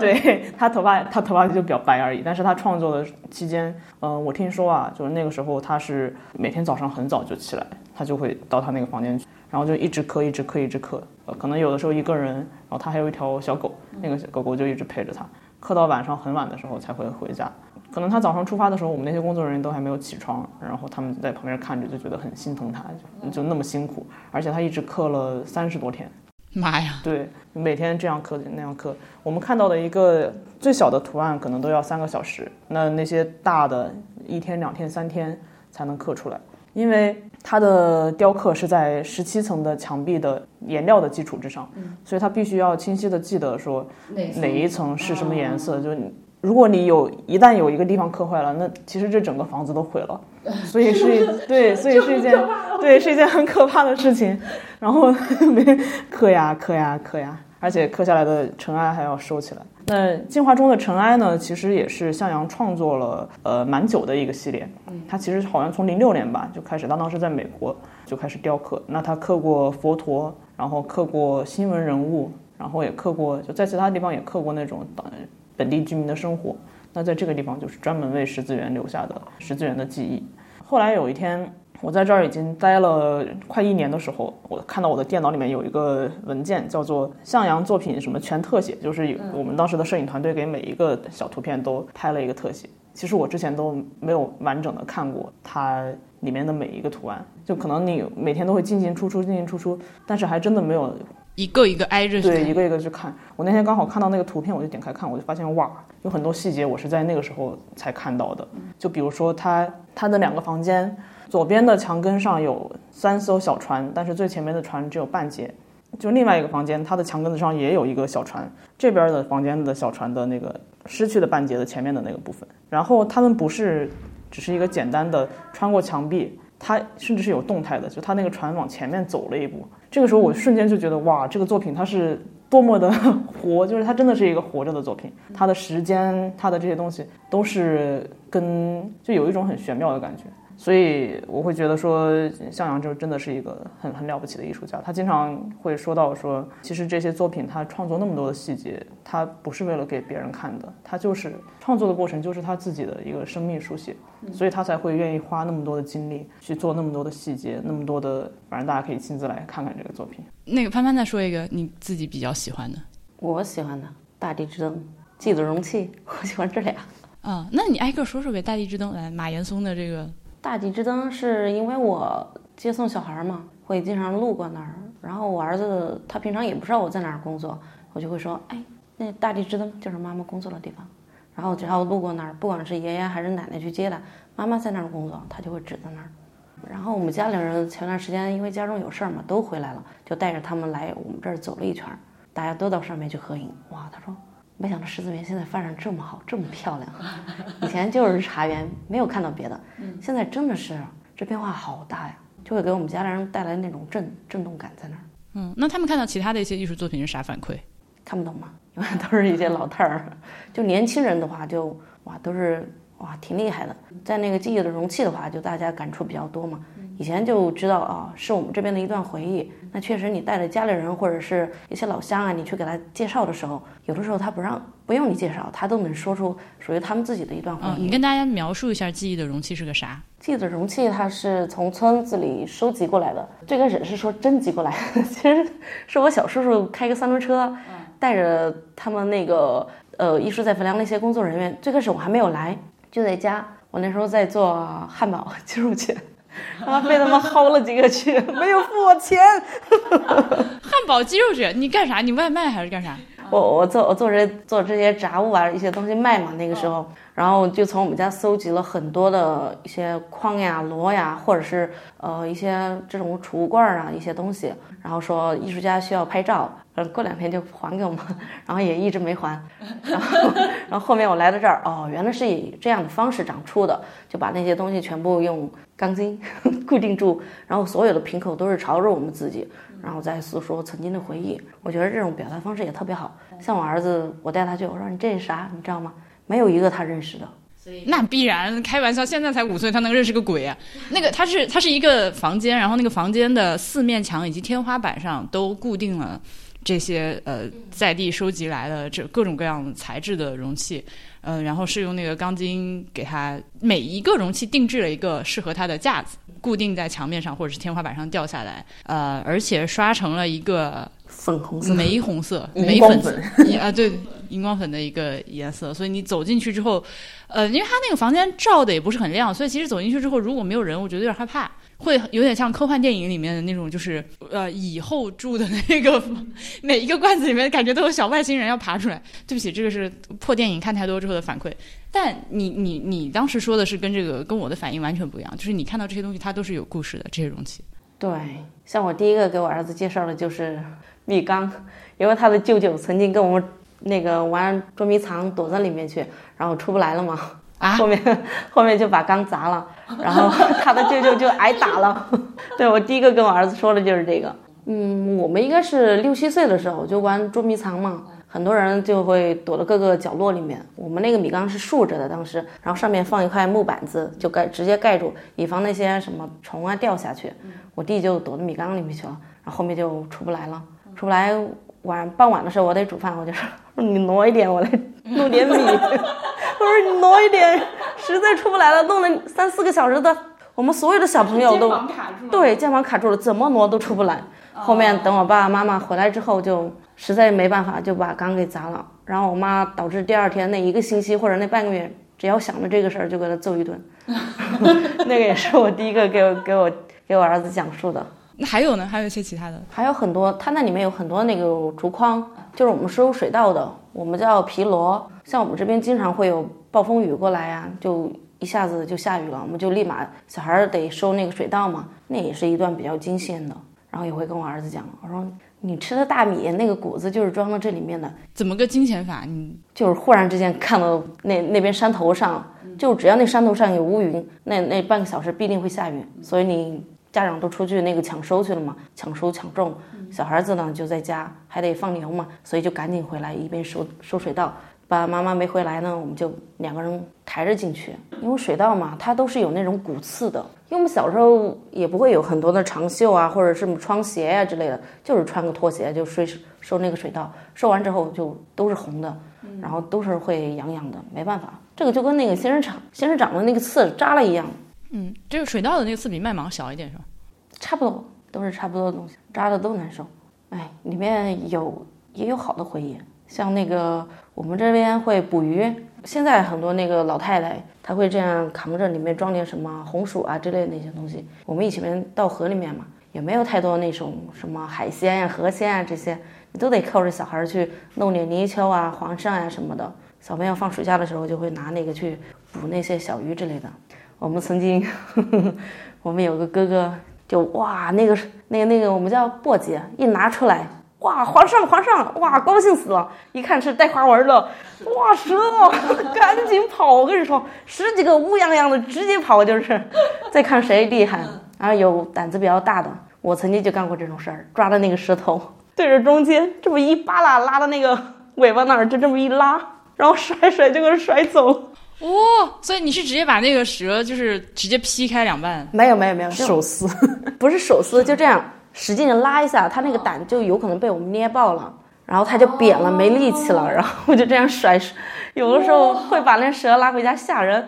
对他头发，他头发就比较白而已。但是他创作的期间，嗯，我听说啊，就是那个时候他是每天早上很早就起来，他就会到他那个房间去，然后就一直刻，一直刻，一直刻。呃，可能有的时候一个人，然后他还有一条小狗，那个小狗狗就一直陪着他，刻到晚上很晚的时候才会回家。可能他早上出发的时候，我们那些工作人员都还没有起床，然后他们在旁边看着，就觉得很心疼他，就就那么辛苦，而且他一直刻了三十多天，妈呀！对，每天这样刻那样刻，我们看到的一个最小的图案可能都要三个小时，那那些大的，一天、两天、三天才能刻出来，因为它的雕刻是在十七层的墙壁的颜料的基础之上，所以他必须要清晰的记得说哪一层是什么颜色，就。如果你有一旦有一个地方刻坏了，那其实这整个房子都毁了，所以是一对，所以是一件对，是一件很可怕的事情。然后没刻呀刻呀刻呀，而且刻下来的尘埃还要收起来。那进化中的尘埃呢，其实也是向阳创作了呃蛮久的一个系列。嗯，他其实好像从零六年吧就开始，他当时在美国就开始雕刻。那他刻过佛陀，然后刻过新闻人物，然后也刻过就在其他地方也刻过那种当本地居民的生活。那在这个地方就是专门为十字园留下的十字园的记忆。后来有一天。我在这儿已经待了快一年的时候，我看到我的电脑里面有一个文件，叫做向阳作品什么全特写，就是我们当时的摄影团队给每一个小图片都拍了一个特写。其实我之前都没有完整的看过它里面的每一个图案，就可能你每天都会进进出出，进进出出，但是还真的没有一个一个挨着对一个一个去看。我那天刚好看到那个图片，我就点开看，我就发现哇，有很多细节我是在那个时候才看到的。就比如说它它的两个房间。左边的墙根上有三艘小船，但是最前面的船只有半截。就另外一个房间，它的墙根子上也有一个小船，这边的房间的小船的那个失去的半截的前面的那个部分。然后他们不是只是一个简单的穿过墙壁，它甚至是有动态的，就它那个船往前面走了一步。这个时候我瞬间就觉得哇，这个作品它是多么的 活，就是它真的是一个活着的作品。它的时间，它的这些东西都是跟就有一种很玄妙的感觉。所以我会觉得说，向阳就真的是一个很很了不起的艺术家。他经常会说到说，其实这些作品他创作那么多的细节，他不是为了给别人看的，他就是创作的过程就是他自己的一个生命书写，所以他才会愿意花那么多的精力去做那么多的细节，那么多的，反正大家可以亲自来看看这个作品。那个潘潘再说一个你自己比较喜欢的，我喜欢的《大地之灯》《记的容器》，我喜欢这俩。啊，那你挨个说说呗，《大地之灯》来马岩松的这个。大地之灯是因为我接送小孩嘛，会经常路过那儿。然后我儿子他平常也不知道我在哪儿工作，我就会说：“哎，那大地之灯就是妈妈工作的地方。”然后只要路过那儿，不管是爷爷还是奶奶去接他，妈妈在那儿工作，他就会指在那儿。然后我们家里人前段时间因为家中有事儿嘛，都回来了，就带着他们来我们这儿走了一圈，大家都到上面去合影。哇，他说。没想到十字园现在发展这么好，这么漂亮。以前就是茶园，没有看到别的。现在真的是这变化好大呀，就会给我们家里人带来那种震震动感在那儿。嗯，那他们看到其他的一些艺术作品是啥反馈？看不懂吗？因为都是一些老太儿。就年轻人的话，就哇都是哇挺厉害的。在那个记忆的容器的话，就大家感触比较多嘛。以前就知道啊，是我们这边的一段回忆。那确实，你带着家里人或者是一些老乡啊，你去给他介绍的时候，有的时候他不让，不用你介绍，他都能说出属于他们自己的一段回忆。你跟大家描述一下记忆的容器是个啥？记忆的容器，它是从村子里收集过来的。最开始是说征集过来，其实是我小叔叔开个三轮车，带着他们那个呃艺术在汾梁那些工作人员。最开始我还没有来，就在家，我那时候在做汉堡鸡肉卷。然 后！被他们薅了几个去，没有付我钱。汉堡、鸡肉卷，你干啥？你外卖还是干啥？我我做我做这做这些杂物啊，一些东西卖嘛。那个时候，然后就从我们家搜集了很多的一些筐呀、箩呀，或者是呃一些这种储物罐啊一些东西。然后说艺术家需要拍照，嗯，过两天就还给我们，然后也一直没还。然后然后后面我来到这儿，哦，原来是以这样的方式长出的，就把那些东西全部用。钢筋 固定住，然后所有的瓶口都是朝着我们自己，然后再诉说曾经的回忆。我觉得这种表达方式也特别好。像我儿子，我带他去，我说你这是啥？你知道吗？没有一个他认识的。那必然开玩笑，现在才五岁，他能认识个鬼啊？那个他是他是一个房间，然后那个房间的四面墙以及天花板上都固定了这些呃在地收集来的这各种各样材质的容器。嗯，然后是用那个钢筋给它每一个容器定制了一个适合它的架子，固定在墙面上或者是天花板上掉下来。呃，而且刷成了一个粉红色、玫红色、玫粉色啊，对，荧光粉的一个颜色。所以你走进去之后，呃，因为它那个房间照的也不是很亮，所以其实走进去之后，如果没有人，我觉得有点害怕。会有点像科幻电影里面的那种，就是呃，以后住的那个 每一个罐子里面，感觉都有小外星人要爬出来。对不起，这个是破电影看太多之后的反馈。但你你你当时说的是跟这个跟我的反应完全不一样，就是你看到这些东西，它都是有故事的这些容器。对，像我第一个给我儿子介绍的就是米缸，因为他的舅舅曾经跟我们那个玩捉迷藏，躲在里面去，然后出不来了嘛。啊，后面 后面就把缸砸了，然后他的舅舅就挨打了。对我第一个跟我儿子说的就是这个。嗯，我们应该是六七岁的时候就玩捉迷藏嘛，很多人就会躲到各个角落里面。我们那个米缸是竖着的，当时，然后上面放一块木板子，就盖直接盖住，以防那些什么虫啊掉下去。我弟就躲到米缸里面去了，然后后面就出不来了，出不来。晚傍晚的时候，我得煮饭，我就说你挪一点，我来弄点米。我说你挪一点，实在出不来了，弄了三四个小时的。我们所有的小朋友都对肩膀卡住了，怎么挪都出不来。后面等我爸爸妈妈回来之后，就实在没办法，就把缸给砸了。然后我妈导致第二天那一个星期或者那半个月，只要想着这个事儿就给他揍一顿。那个也是我第一个给我给我给我儿子讲述的。那还有呢？还有一些其他的？还有很多，它那里面有很多那个竹筐，就是我们收水稻的，我们叫皮箩。像我们这边经常会有暴风雨过来呀，就。一下子就下雨了，我们就立马小孩儿得收那个水稻嘛，那也是一段比较惊险的。然后也会跟我儿子讲，我说你吃的大米那个谷子就是装到这里面的。怎么个惊险法？你就是忽然之间看到那那边山头上，就只要那山头上有乌云，那那半个小时必定会下雨，所以你家长都出去那个抢收去了嘛，抢收抢种，小孩子呢就在家还得放牛嘛，所以就赶紧回来一边收收水稻。爸爸妈妈没回来呢，我们就两个人抬着进去。因为水稻嘛，它都是有那种骨刺的。因为我们小时候也不会有很多的长袖啊，或者什么穿鞋呀之类的，就是穿个拖鞋就收收那个水稻。收完之后就都是红的，然后都是会痒痒的，没办法。这个就跟那个仙人掌仙人掌的那个刺扎了一样。嗯，这个水稻的那个刺比麦芒小一点是吧？差不多，都是差不多的东西，扎的都难受。哎，里面有也有好的回忆。像那个我们这边会捕鱼，现在很多那个老太太，她会这样扛着，里面装点什么红薯啊之类的那些东西。我们以前到河里面嘛，也没有太多那种什么海鲜呀、河鲜啊这些，你都得靠着小孩去弄点泥鳅啊、黄鳝啊什么的。小朋友放暑假的时候就会拿那个去捕那些小鱼之类的。我们曾经，呵 呵我们有个哥哥，就哇那个那个那个我们叫簸箕，一拿出来。哇，皇上，皇上，哇，高兴死了！一看是带花纹的，哇，蛇，赶紧跑！我跟你说，十几个乌泱泱的，直接跑就是。再看谁厉害，然后有胆子比较大的，我曾经就干过这种事儿，抓的那个石头，对着中间这么一扒拉，拉到那个尾巴那儿，就这么一拉，然后甩甩就给甩走。哇，所以你是直接把那个蛇就是直接劈开两半？没有，没有，没有，手撕，不是手撕，就这样。使劲的拉一下，它那个胆就有可能被我们捏爆了，然后它就扁了，没力气了，然后我就这样甩，有的时候会把那蛇拉回家吓人。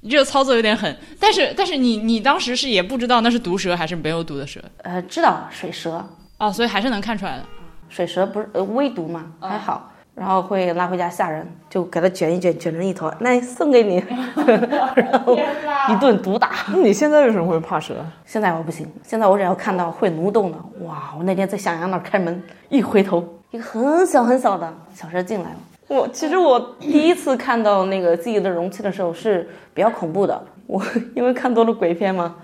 你这个操作有点狠，但是但是你你当时是也不知道那是毒蛇还是没有毒的蛇？呃，知道水蛇哦，所以还是能看出来的。水蛇不是呃微毒嘛，还好。然后会拉回家吓人，就给它卷一卷，卷成一坨，来送给你，然后一顿毒打。那你现在为什么会怕蛇？现在我不行，现在我只要看到会蠕动的，哇！我那天在向阳那儿开门，一回头，一个很小很小的小蛇进来了。我其实我第一次看到那个自己的容器的时候是比较恐怖的，我因为看多了鬼片嘛。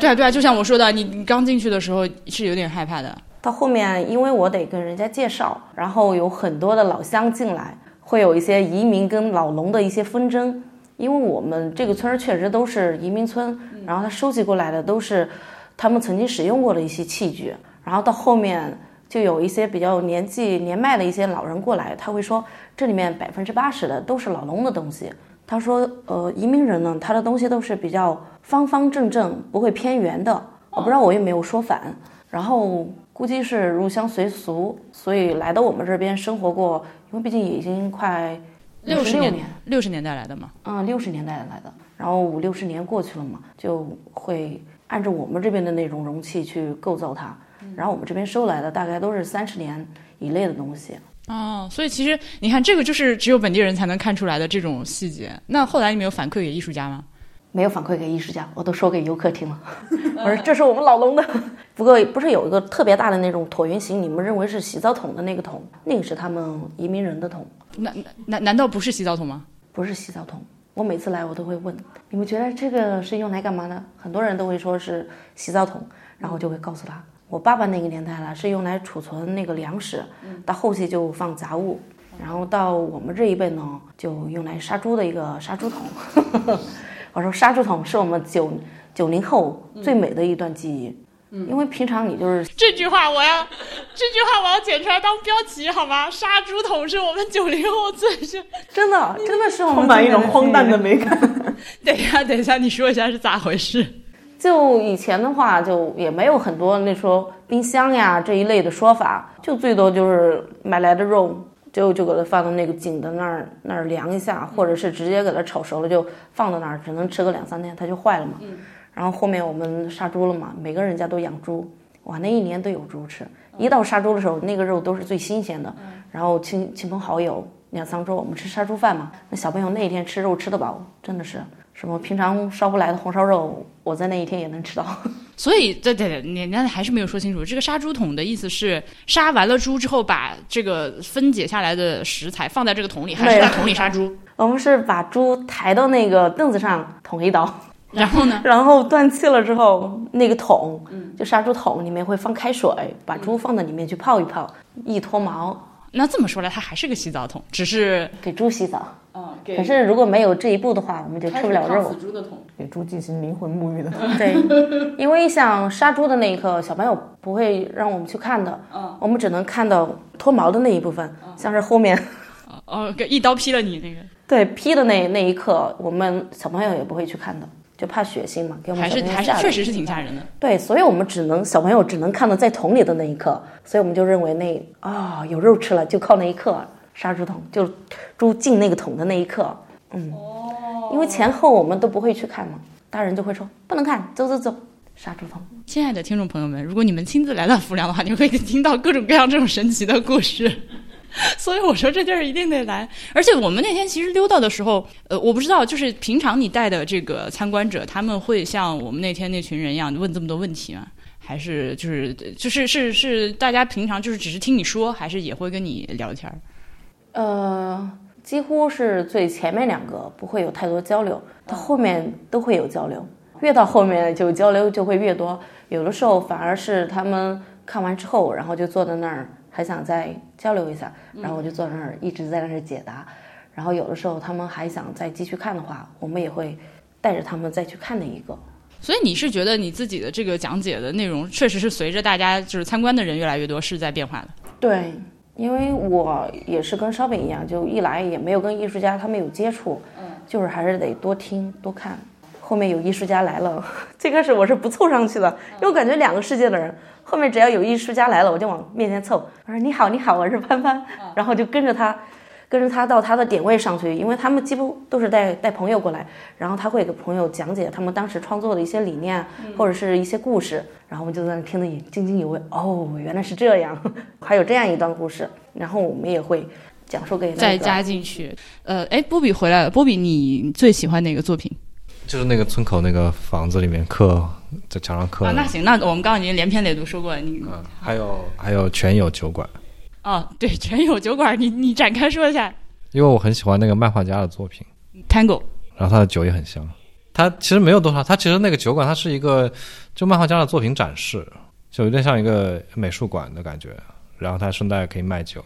对啊对啊，就像我说的，你你刚进去的时候是有点害怕的。到后面，因为我得跟人家介绍，然后有很多的老乡进来，会有一些移民跟老农的一些纷争。因为我们这个村儿确实都是移民村，然后他收集过来的都是他们曾经使用过的一些器具。然后到后面就有一些比较年纪年迈的一些老人过来，他会说这里面百分之八十的都是老农的东西。他说，呃，移民人呢，他的东西都是比较方方正正，不会偏圆的。我不知道我有没有说反，然后。估计是入乡随俗，所以来到我们这边生活过。因为毕竟已经快六十年，六十年代来的嘛。嗯，六十年代来的，然后五六十年过去了嘛，就会按照我们这边的那种容器去构造它。然后我们这边收来的大概都是三十年以内的东西。哦，所以其实你看，这个就是只有本地人才能看出来的这种细节。那后来你们有反馈给艺术家吗？没有反馈给艺术家，我都说给游客听了。我说这是我们老龙的，不过不是有一个特别大的那种椭圆形，你们认为是洗澡桶的那个桶，那个是他们移民人的桶。难难难道不是洗澡桶吗？不是洗澡桶。我每次来我都会问，你们觉得这个是用来干嘛的？很多人都会说是洗澡桶，然后就会告诉他，我爸爸那个年代了是用来储存那个粮食，到后期就放杂物，然后到我们这一辈呢就用来杀猪的一个杀猪桶。我说杀猪桶是我们九九零后最美的一段记忆。因为平常你就是这句话我要，这句话我要剪出来当标题好吗？杀猪桶是我们九零后最是 真的真的是我们充满一种荒诞的美感。等一下，等一下，你说一下是咋回事？就以前的话，就也没有很多那时候冰箱呀这一类的说法，就最多就是买来的肉，就就给它放到那个井的那儿那儿凉一下，或者是直接给它炒熟了就放到那儿，只能吃个两三天，它就坏了嘛。然后后面我们杀猪了嘛，每个人家都养猪，哇，那一年都有猪吃。一到杀猪的时候，那个肉都是最新鲜的，然后亲亲朋好友两三桌，我们吃杀猪饭嘛。那小朋友那一天吃肉吃得饱，真的是什么平常烧不来的红烧肉，我在那一天也能吃到。所以，对对对，你那还是没有说清楚。这个杀猪桶的意思是杀完了猪之后，把这个分解下来的食材放在这个桶里，还是在桶里杀猪？我们是把猪抬到那个凳子上捅一刀，然后呢？然后断气了之后，那个桶，就杀猪桶里面会放开水，把猪放到里面去泡一泡，一脱毛，那这么说来，它还是个洗澡桶，只是给猪洗澡。啊，可是如果没有这一步的话，我们就吃不了肉。猪的桶。给猪进行灵魂沐浴的。对，因为像杀猪的那一刻，小朋友不会让我们去看的，我们只能看到脱毛的那一部分，像是后面 哦，给一刀劈了你那个，对劈的那那一刻，我们小朋友也不会去看的，就怕血腥嘛，给我们还是还是确实是挺吓人的。对，所以我们只能小朋友只能看到在桶里的那一刻，所以我们就认为那啊、有肉吃了，就靠那一刻杀猪桶，就猪进那个桶的那一刻，嗯，因为前后我们都不会去看嘛，大人就会说不能看，走走走，杀猪桶。亲爱的听众朋友们，如果你们亲自来到浮梁的话，你会听到各种各样这种神奇的故事。所以我说这地儿一定得来，而且我们那天其实溜达的时候，呃，我不知道，就是平常你带的这个参观者，他们会像我们那天那群人一样问这么多问题吗？还是就是就是是是大家平常就是只是听你说，还是也会跟你聊天儿？呃，几乎是最前面两个不会有太多交流，到后面都会有交流，越到后面就交流就会越多，有的时候反而是他们看完之后，然后就坐在那儿还想再交流一下，然后我就坐在那儿一直在那儿解答，然后有的时候他们还想再继续看的话，我们也会带着他们再去看那一个。所以你是觉得你自己的这个讲解的内容，确实是随着大家就是参观的人越来越多，是在变化的。对，因为我也是跟烧饼一样，就一来也没有跟艺术家他们有接触，就是还是得多听多看。后面有艺术家来了，最开始我是不凑上去的，因为我感觉两个世界的人。后面只要有艺术家来了，我就往面前凑，我说你好你好，我是潘潘，然后就跟着他，跟着他到他的点位上去，因为他们几乎都是带带朋友过来，然后他会给朋友讲解他们当时创作的一些理念或者是一些故事，然后我们就在那听得也津津有味。哦，原来是这样，还有这样一段故事，然后我们也会讲述给再加进去。呃，哎，波比回来了，波比，你最喜欢哪个作品？就是那个村口那个房子里面刻在墙上刻啊，的，那行，那我们刚刚已经连篇累牍说过了，你嗯，还有还有全友酒馆，哦，对，全友酒馆，你你展开说一下。因为我很喜欢那个漫画家的作品，Tango，然后他的酒也很香。他其实没有多少，他其实那个酒馆它是一个就漫画家的作品展示，就有点像一个美术馆的感觉。然后他顺带可以卖酒，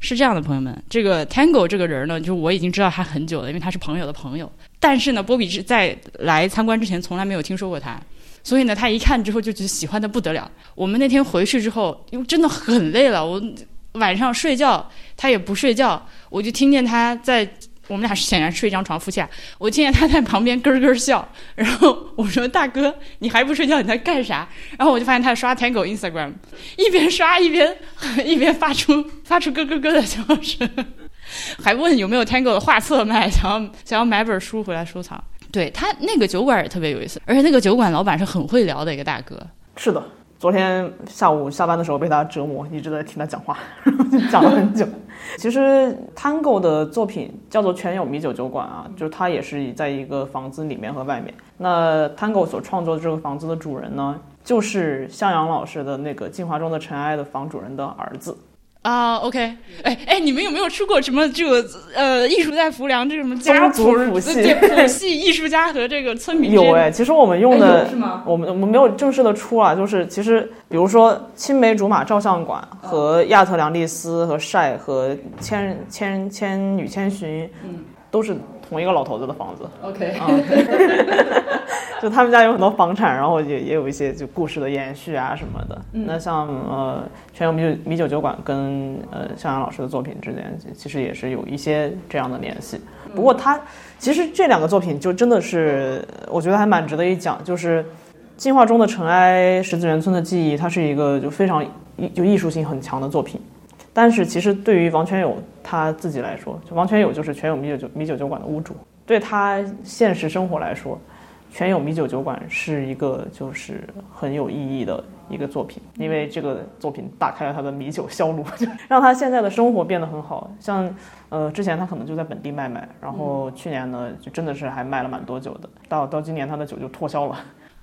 是这样的，朋友们，这个 Tango 这个人呢，就我已经知道他很久了，因为他是朋友的朋友。但是呢，波比是在来参观之前从来没有听说过他，所以呢，他一看之后就觉得喜欢的不得了。我们那天回去之后，因为真的很累了，我晚上睡觉他也不睡觉，我就听见他在。我们俩显然睡一张床夫妻俩，我听见他在旁边咯咯笑，然后我说：“大哥，你还不睡觉？你在干啥？”然后我就发现他在刷 Tango Instagram，一边刷一边 一边发出发出咯咯咯的笑声，还问有没有 Tango 的画册卖，想要想要买本书回来收藏。对他那个酒馆也特别有意思，而且那个酒馆老板是很会聊的一个大哥。是的，昨天下午下班的时候被他折磨，一直在听他讲话，然后就讲了很久。其实 Tango 的作品叫做全友米酒酒馆啊，就是他也是在一个房子里面和外面。那 Tango 所创作的这个房子的主人呢，就是向阳老师的那个《进化中的尘埃》的房主人的儿子。啊、o k 哎哎，你们有没有出过什么这个呃艺术在浮梁这什么家谱族谱系对谱系艺术家和这个村民有哎，其实我们用的哎是吗？我们我们没有正式的出啊，就是其实比如说青梅竹马照相馆和亚特良蒂斯和晒和千千千与千寻，嗯。都是同一个老头子的房子。OK，就他们家有很多房产，然后也也有一些就故事的延续啊什么的。那像呃全友米酒米酒酒馆跟呃向阳老师的作品之间，其其实也是有一些这样的联系。不过他其实这两个作品就真的是我觉得还蛮值得一讲，就是进化中的尘埃、十字园村的记忆，它是一个就非常就艺术性很强的作品。但是其实对于王全友他自己来说，就王全友就是全友米酒酒米酒酒馆的屋主，对他现实生活来说，全友米酒酒馆是一个就是很有意义的一个作品，因为这个作品打开了他的米酒销路，就让他现在的生活变得很好。像呃之前他可能就在本地卖卖，然后去年呢就真的是还卖了蛮多酒的，到到今年他的酒就脱销了。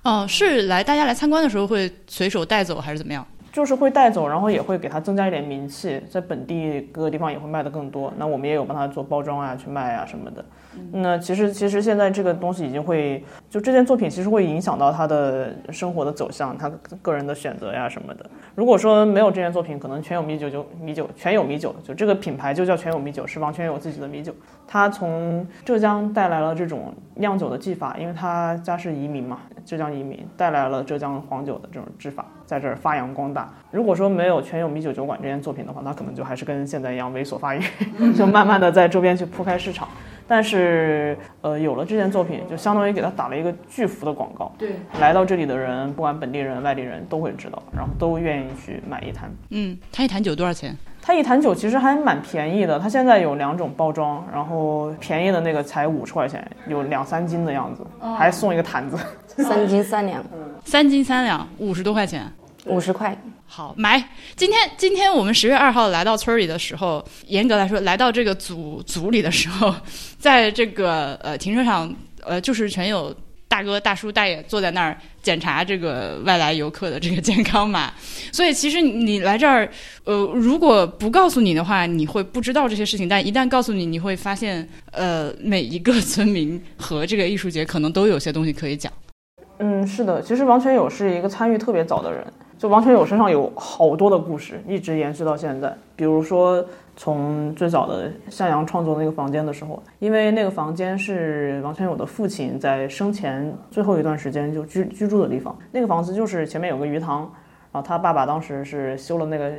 哦，是来大家来参观的时候会随手带走还是怎么样？就是会带走，然后也会给它增加一点名气，在本地各个地方也会卖的更多。那我们也有帮他做包装啊，去卖啊什么的。那其实其实现在这个东西已经会，就这件作品其实会影响到他的生活的走向，他个人的选择呀什么的。如果说没有这件作品，可能全有米酒就米酒全有米酒，就这个品牌就叫全有米酒，是王全有自己的米酒。他从浙江带来了这种酿酒的技法，因为他家是移民嘛，浙江移民带来了浙江黄酒的这种制法，在这儿发扬光大。如果说没有全有米酒酒馆这件作品的话，那可能就还是跟现在一样猥琐发育，就慢慢的在周边去铺开市场。但是，呃，有了这件作品，就相当于给他打了一个巨幅的广告。对，来到这里的人，不管本地人、外地人都会知道，然后都愿意去买一坛。嗯，他一坛酒多少钱？它一坛酒其实还蛮便宜的，它现在有两种包装，然后便宜的那个才五十块钱，有两三斤的样子，还送一个坛子。三斤三两，三斤三两，五十多块钱。五十块。好买。今天今天我们十月二号来到村里的时候，严格来说，来到这个组组里的时候，在这个呃停车场，呃就是全有大哥大叔大爷坐在那儿检查这个外来游客的这个健康码。所以其实你来这儿，呃，如果不告诉你的话，你会不知道这些事情；但一旦告诉你，你会发现，呃，每一个村民和这个艺术节可能都有些东西可以讲。嗯，是的，其实王全友是一个参与特别早的人，就王全友身上有好多的故事，一直延续到现在。比如说，从最早的向阳创作那个房间的时候，因为那个房间是王全友的父亲在生前最后一段时间就居居住的地方。那个房子就是前面有个鱼塘，然后他爸爸当时是修了那个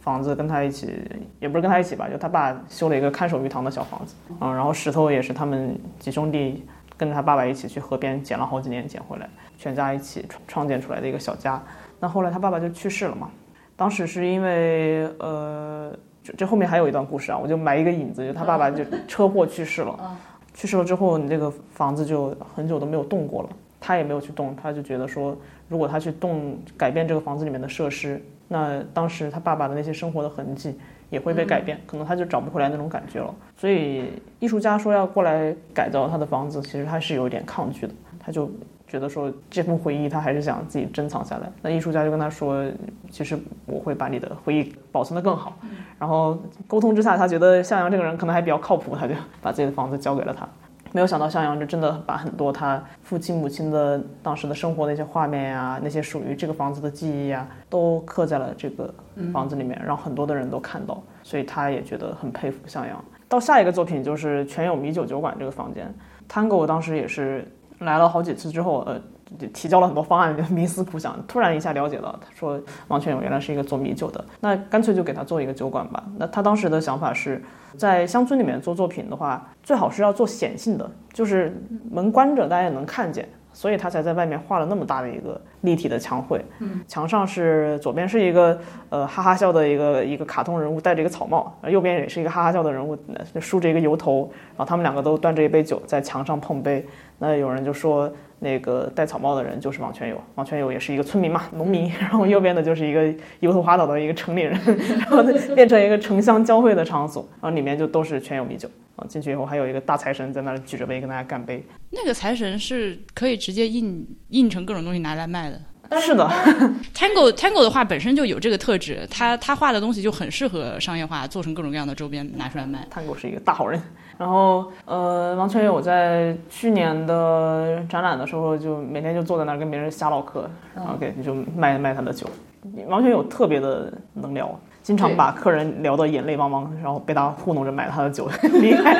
房子，跟他一起，也不是跟他一起吧，就他爸修了一个看守鱼塘的小房子，嗯，然后石头也是他们几兄弟。跟着他爸爸一起去河边捡了好几年，捡回来，全家一起创创建出来的一个小家。那后来他爸爸就去世了嘛，当时是因为呃，这这后面还有一段故事啊，我就埋一个引子，就他爸爸就车祸去世了，去世了之后，你这个房子就很久都没有动过了，他也没有去动，他就觉得说，如果他去动改变这个房子里面的设施，那当时他爸爸的那些生活的痕迹。也会被改变，可能他就找不回来那种感觉了。所以艺术家说要过来改造他的房子，其实他是有一点抗拒的。他就觉得说这份回忆他还是想自己珍藏下来。那艺术家就跟他说，其实我会把你的回忆保存得更好。然后沟通之下，他觉得向阳这个人可能还比较靠谱，他就把自己的房子交给了他。没有想到向阳就真的把很多他父亲母亲的当时的生活的一些画面呀，那些属于这个房子的记忆呀，都刻在了这个房子里面，让很多的人都看到，所以他也觉得很佩服向阳。到下一个作品就是全友米酒酒馆这个房间，Tango 当时也是来了好几次之后，呃。提交了很多方案，就冥思苦想，突然一下了解了，他说王全勇原来是一个做米酒的，那干脆就给他做一个酒馆吧。那他当时的想法是，在乡村里面做作品的话，最好是要做显性的，就是门关着大家也能看见，所以他才在外面画了那么大的一个立体的墙绘。嗯，墙上是左边是一个呃哈哈笑的一个一个卡通人物，戴着一个草帽，右边也是一个哈哈笑的人物，梳着一个油头，然后他们两个都端着一杯酒在墙上碰杯。那有人就说。那个戴草帽的人就是王全友，王全友也是一个村民嘛，农民。然后右边的就是一个油头滑脑的一个城里人，然后变成一个城乡交汇的场所，然后里面就都是全有米酒啊。进去以后还有一个大财神在那儿举着杯跟大家干杯。那个财神是可以直接印印成各种东西拿来卖的。是的，Tango Tango 的话本身就有这个特质，他他画的东西就很适合商业化，做成各种各样的周边拿出来卖。Tango 是一个大好人。然后，呃，王全友在去年的展览的时候，就每天就坐在那儿跟别人瞎唠嗑，然后给就卖卖他的酒。王全友特别的能聊。经常把客人聊得眼泪汪汪，然后被他糊弄着买他的酒离开。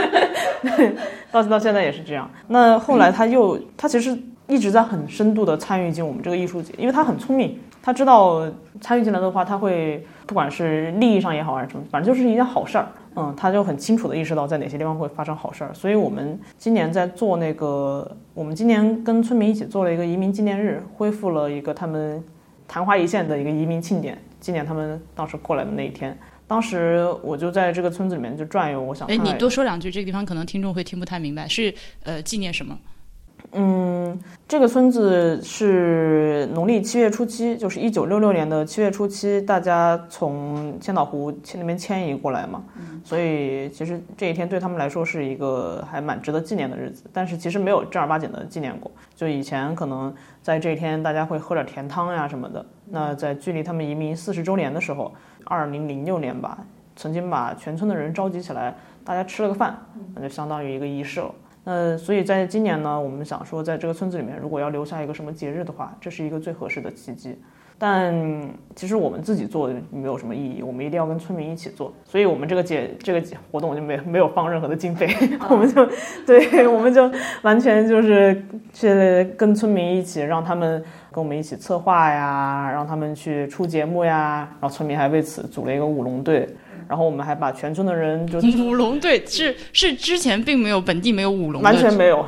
到到现在也是这样。那后来他又，他其实一直在很深度的参与进我们这个艺术节，因为他很聪明，他知道参与进来的话，他会不管是利益上也好还是什么，反正就是一件好事儿。嗯，他就很清楚的意识到在哪些地方会发生好事儿。所以我们今年在做那个，我们今年跟村民一起做了一个移民纪念日，恢复了一个他们昙花一现的一个移民庆典，纪念他们当时过来的那一天。当时我就在这个村子里面就转悠，我想，哎，你多说两句，这个地方可能听众会听不太明白，是呃纪念什么？嗯，这个村子是农历七月初七，就是一九六六年的七月初七，大家从千岛湖那边迁移过来嘛，所以其实这一天对他们来说是一个还蛮值得纪念的日子。但是其实没有正儿八经的纪念过，就以前可能在这一天大家会喝点甜汤呀什么的。那在距离他们移民四十周年的时候。二零零六年吧，曾经把全村的人召集起来，大家吃了个饭，那就相当于一个仪式了。那所以在今年呢，我们想说，在这个村子里面，如果要留下一个什么节日的话，这是一个最合适的契机。但其实我们自己做没有什么意义，我们一定要跟村民一起做。所以我们这个节这个活动就没没有放任何的经费，我们就对，我们就完全就是去跟村民一起，让他们。跟我们一起策划呀，让他们去出节目呀，然后村民还为此组了一个舞龙队，然后我们还把全村的人就舞龙队是是之前并没有本地没有舞龙，完全没有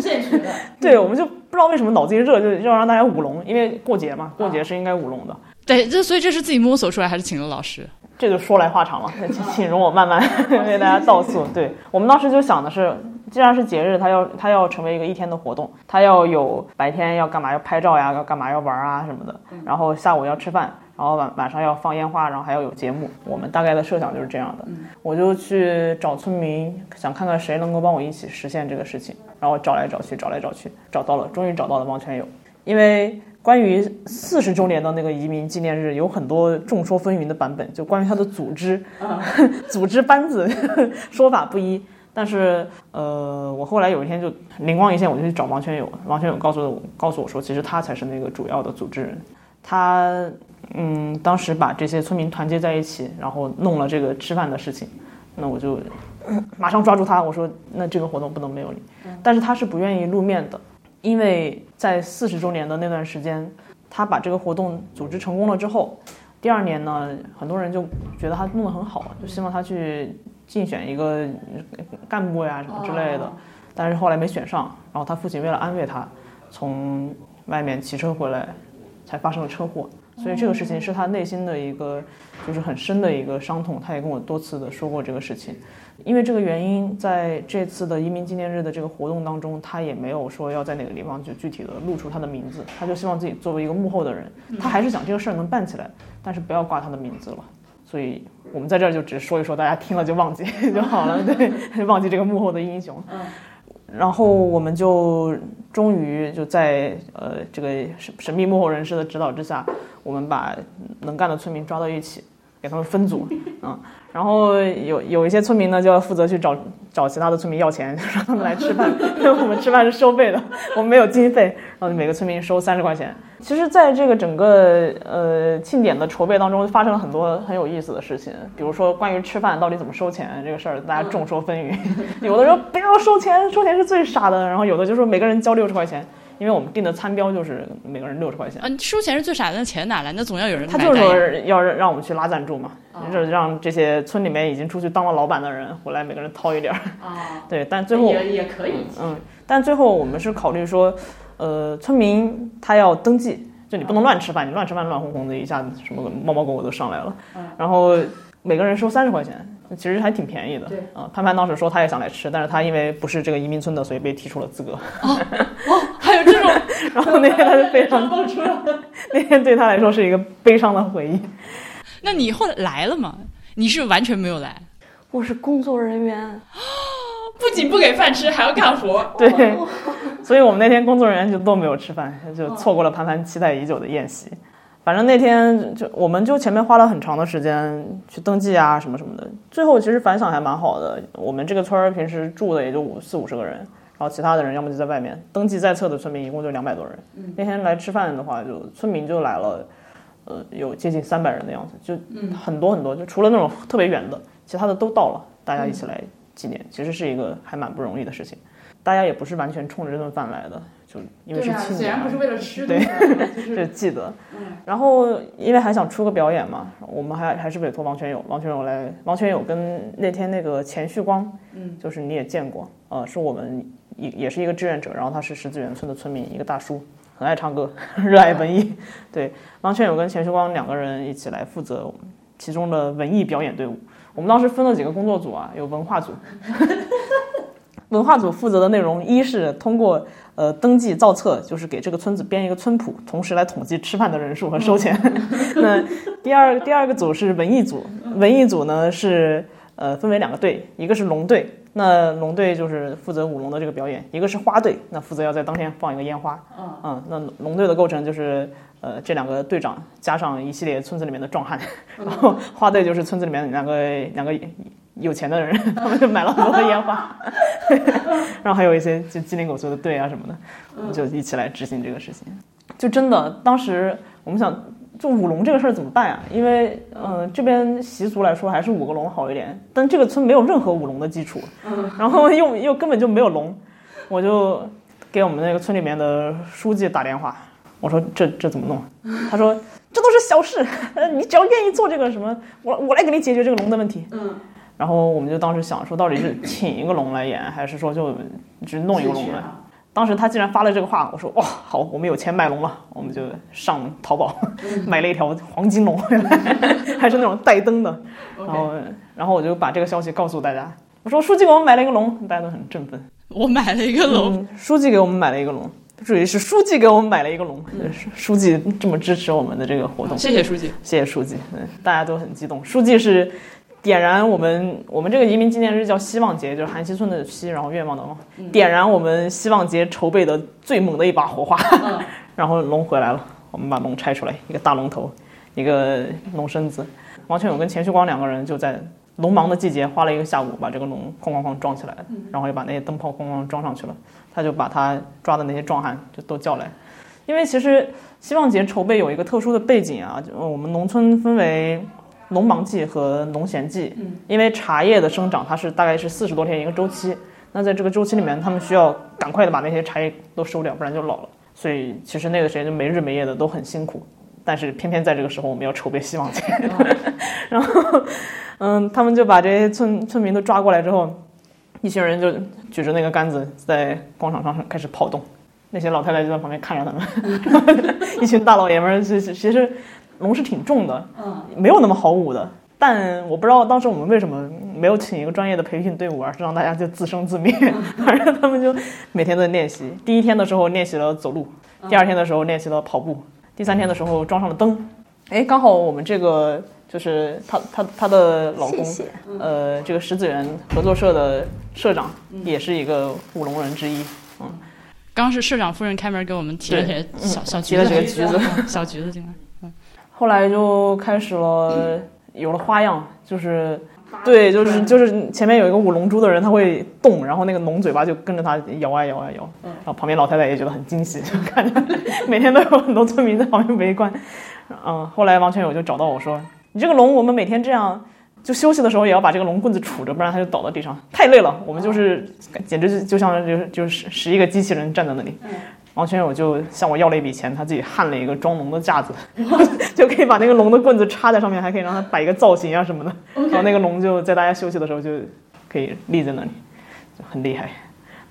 现实的。对，我们就不知道为什么脑子一热就要让大家舞龙，因为过节嘛，过节是应该舞龙的。对，这所以这是自己摸索出来还是请了老师？这就说来话长了，请容我慢慢 为大家道诉。对我们当时就想的是。既然是节日，它要它要成为一个一天的活动，它要有白天要干嘛要拍照呀，要干嘛要玩啊什么的，然后下午要吃饭，然后晚晚上要放烟花，然后还要有节目。我们大概的设想就是这样的。我就去找村民，想看看谁能够帮我一起实现这个事情，然后找来找去，找来找去，找到了，终于找到了王全友。因为关于四十周年的那个移民纪念日，有很多众说纷纭的版本，就关于他的组织，组织班子说法不一。但是，呃，我后来有一天就灵光一现，我就去找王全友。王全友告诉我，告诉我说，其实他才是那个主要的组织人。他，嗯，当时把这些村民团结在一起，然后弄了这个吃饭的事情。那我就 马上抓住他，我说，那这个活动不能没有你。但是他是不愿意露面的，因为在四十周年的那段时间，他把这个活动组织成功了之后，第二年呢，很多人就觉得他弄得很好，就希望他去。竞选一个干部呀什么之类的，但是后来没选上。然后他父亲为了安慰他，从外面骑车回来，才发生了车祸。所以这个事情是他内心的一个，就是很深的一个伤痛。他也跟我多次的说过这个事情。因为这个原因，在这次的移民纪念日的这个活动当中，他也没有说要在哪个地方就具体的露出他的名字。他就希望自己作为一个幕后的人，他还是想这个事儿能办起来，但是不要挂他的名字了。所以。我们在这儿就只说一说，大家听了就忘记 就好了，对，忘记这个幕后的英雄。嗯，然后我们就终于就在呃这个神神秘幕后人士的指导之下，我们把能干的村民抓到一起，给他们分组，嗯。然后有有一些村民呢，就要负责去找找其他的村民要钱，让他们来吃饭，因 为我们吃饭是收费的，我们没有经费，然后每个村民收三十块钱。其实，在这个整个呃庆典的筹备当中，发生了很多很有意思的事情，比如说关于吃饭到底怎么收钱这个事儿，大家众说纷纭，有的说不要收钱，收钱是最傻的，然后有的就说每个人交六十块钱。因为我们定的餐标就是每个人六十块钱。嗯，收钱是最傻的，那钱哪来？那总要有人。他就是说要让我们去拉赞助嘛，就是让这些村里面已经出去当了老板的人回来，每个人掏一点儿。啊，对，但最后也也可以。嗯，但最后我们是考虑说，呃，村民他要登记，就你不能乱吃饭，你乱吃饭乱哄哄的，一下子什么猫猫狗狗都上来了。嗯，然后每个人收三十块钱。其实还挺便宜的，对啊。潘潘当时说他也想来吃，但是他因为不是这个移民村的，所以被踢出了资格。哦，哦还有这种，然后那天他就非常爆出来那天对他来说是一个悲伤的回忆。那你后来来了吗？你是完全没有来？我是工作人员，不仅不给饭吃，还要干活。对，所以我们那天工作人员就都没有吃饭，就错过了潘潘期待已久的宴席。反正那天就，我们就前面花了很长的时间去登记啊，什么什么的。最后其实反响还蛮好的。我们这个村儿平时住的也就五四五十个人，然后其他的人要么就在外面。登记在册的村民一共就两百多人。那天来吃饭的话，就村民就来了，呃，有接近三百人的样子，就很多很多，就除了那种特别远的，其他的都到了，大家一起来纪念，其实是一个还蛮不容易的事情。大家也不是完全冲着这顿饭来的，就因为是既然不是，为了吃对，就记得。然后因为还想出个表演嘛，我们还还是委托王全友，王全友来，王全友跟那天那个钱旭光，嗯，就是你也见过，呃，是我们也也是一个志愿者，然后他是十字园村的村民，一个大叔，很爱唱歌，热爱文艺。对，王全友跟钱旭光两个人一起来负责其中的文艺表演队伍。我们当时分了几个工作组啊，有文化组。文化组负责的内容，一是通过呃登记造册，就是给这个村子编一个村谱，同时来统计吃饭的人数和收钱。那第二第二个组是文艺组，文艺组呢是呃分为两个队，一个是龙队，那龙队就是负责舞龙的这个表演；一个是花队，那负责要在当天放一个烟花。嗯，那龙队的构成就是呃这两个队长加上一系列村子里面的壮汉，然后花队就是村子里面两个两个。有钱的人，他们就买了很多的烟花，然后还有一些就鸡零狗碎的队啊什么的，我们就一起来执行这个事情。就真的，当时我们想，就舞龙这个事儿怎么办呀？因为，嗯，这边习俗来说还是舞个龙好一点，但这个村没有任何舞龙的基础，然后又又根本就没有龙，我就给我们那个村里面的书记打电话，我说这这怎么弄？他说这都是小事，你只要愿意做这个什么，我我来给你解决这个龙的问题。嗯。然后我们就当时想说，到底是请一个龙来演，还是说就只弄一个龙来？当时他既然发了这个话，我说哇，好，我们有钱买龙了，我们就上淘宝 买了一条黄金龙回来，还是那种带灯的。然后，然后我就把这个消息告诉大家，我说书记给我们买了一个龙，大家都很振奋。我买了一个龙，书记给我们买了一个龙，注意是书记给我们买了一个龙，书记这么支持我们的这个活动，谢谢书记，谢谢书记，大家都很激动。书记是。点燃我们我们这个移民纪念日叫希望节，就是韩熙村的希，然后愿望的望，点燃我们希望节筹备的最猛的一把火花。然后龙回来了，我们把龙拆出来，一个大龙头，一个龙身子。王全勇跟钱旭光两个人就在龙忙的季节花了一个下午把这个龙哐哐哐装起来，然后又把那些灯泡哐哐装上去了。他就把他抓的那些壮汉就都叫来，因为其实希望节筹备有一个特殊的背景啊，就我们农村分为。农忙季和农闲季，因为茶叶的生长它是大概是四十多天一个周期，那在这个周期里面，他们需要赶快的把那些茶叶都收掉，不然就老了。所以其实那个时间就没日没夜的都很辛苦，但是偏偏在这个时候我们要筹备希望节，然后，嗯，他们就把这些村村民都抓过来之后，一群人就举着那个杆子在广场上开始跑动，那些老太太就在旁边看着他们，一群大老爷们儿其实其实。龙是挺重的，嗯，没有那么好舞的。但我不知道当时我们为什么没有请一个专业的培训队伍，而是让大家就自生自灭。反正他们就每天都练习。第一天的时候练习了走路，第二天的时候练习了跑步，第三天的时候装上了灯。哎，刚好我们这个就是他他他的老公，呃，这个石子园合作社的社长也是一个舞龙人之一。嗯，刚是社长夫人开门给我们提了些小小提了几个橘子，小橘子进来。后来就开始了，有了花样，就是对，就是就是前面有一个舞龙珠的人，他会动，然后那个龙嘴巴就跟着他摇啊摇啊摇，然后旁边老太太也觉得很惊喜，就看着每天都有很多村民在旁边围观。嗯，后来王全友就找到我说：“你这个龙，我们每天这样，就休息的时候也要把这个龙棍子杵着，不然它就倒到地上，太累了。我们就是简直就就像就是就是十一个机器人站在那里。”王全友就向我要了一笔钱，他自己焊了一个装龙的架子，就可以把那个龙的棍子插在上面，还可以让它摆一个造型啊什么的。然后那个龙就在大家休息的时候就可以立在那里，就很厉害。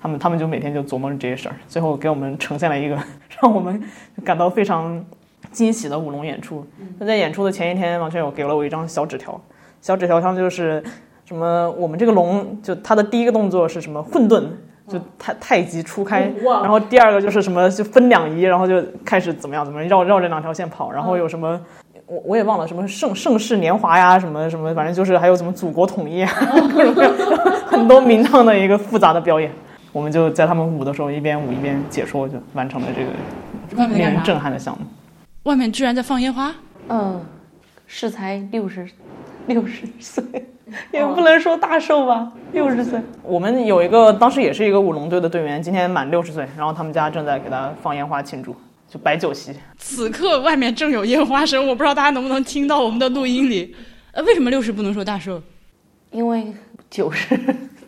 他们他们就每天就琢磨着这些事儿，最后给我们呈现了一个 让我们感到非常惊喜的舞龙演出。那在演出的前一天，王全友给了我一张小纸条，小纸条上就是什么我们这个龙就它的第一个动作是什么混沌。就太太极初开，然后第二个就是什么就分两仪，然后就开始怎么样怎么样绕绕这两条线跑，然后有什么我我也忘了什么盛盛世年华呀什么什么，反正就是还有什么祖国统一啊，各种各样很多名堂的一个复杂的表演。我们就在他们舞的时候一边舞一边解说，就完成了这个令人震撼的项目。外面居然在放烟花？嗯，是才六十六十岁。也不能说大寿吧，六十岁。我们有一个当时也是一个舞龙队的队员，今天满六十岁，然后他们家正在给他放烟花庆祝。就摆酒席。此刻外面正有烟花声，我不知道大家能不能听到我们的录音里。呃，为什么六十不能说大寿？因为九十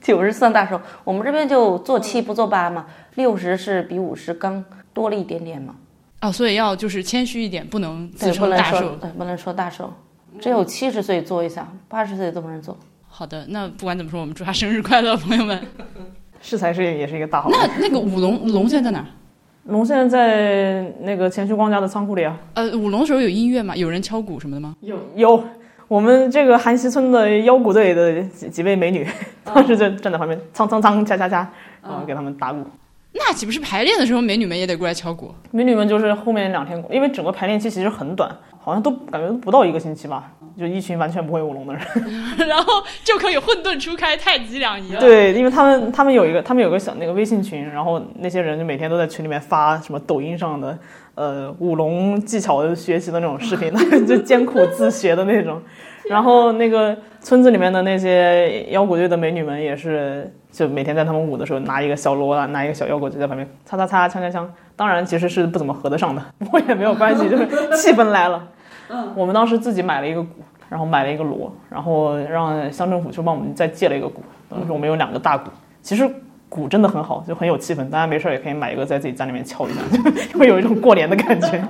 九十算大寿，我们这边就做七不做八嘛，六十是比五十刚多了一点点嘛。哦，所以要就是谦虚一点，不能自称大寿。对，不能说大寿，只有七十岁做一下，八十岁都没人做。好的，那不管怎么说，我们祝他生日快乐，朋友们。适才是也是一个大好。那那个舞龙，舞龙现在在哪儿？龙现在在那个钱旭光家的仓库里啊。呃，舞龙的时候有音乐吗？有人敲鼓什么的吗？有有，我们这个韩溪村的腰鼓队的几几位美女，当时就站在旁边，苍苍苍，恰恰恰，然后给他们打鼓。那岂不是排练的时候美女们也得过来敲鼓？美女们就是后面两天，因为整个排练期其实很短，好像都感觉不到一个星期吧，就一群完全不会舞龙的人。然后就可以混沌初开，太极两仪了。对，因为他们他们有一个他们有个小那个微信群，然后那些人就每天都在群里面发什么抖音上的呃舞龙技巧的学习的那种视频，就艰苦自学的那种。然后那个村子里面的那些腰鼓队的美女们也是，就每天在他们舞的时候拿一个小锣啊，拿一个小腰鼓就在旁边擦擦擦，锵锵锵。当然其实是不怎么合得上的，不过也没有关系，就是气氛来了。我们当时自己买了一个鼓，然后买了一个锣，然后让乡政府去帮我们再借了一个鼓。当时我们有两个大鼓，其实鼓真的很好，就很有气氛。大家没事儿也可以买一个在自己家里面敲一下，就会有一种过年的感觉。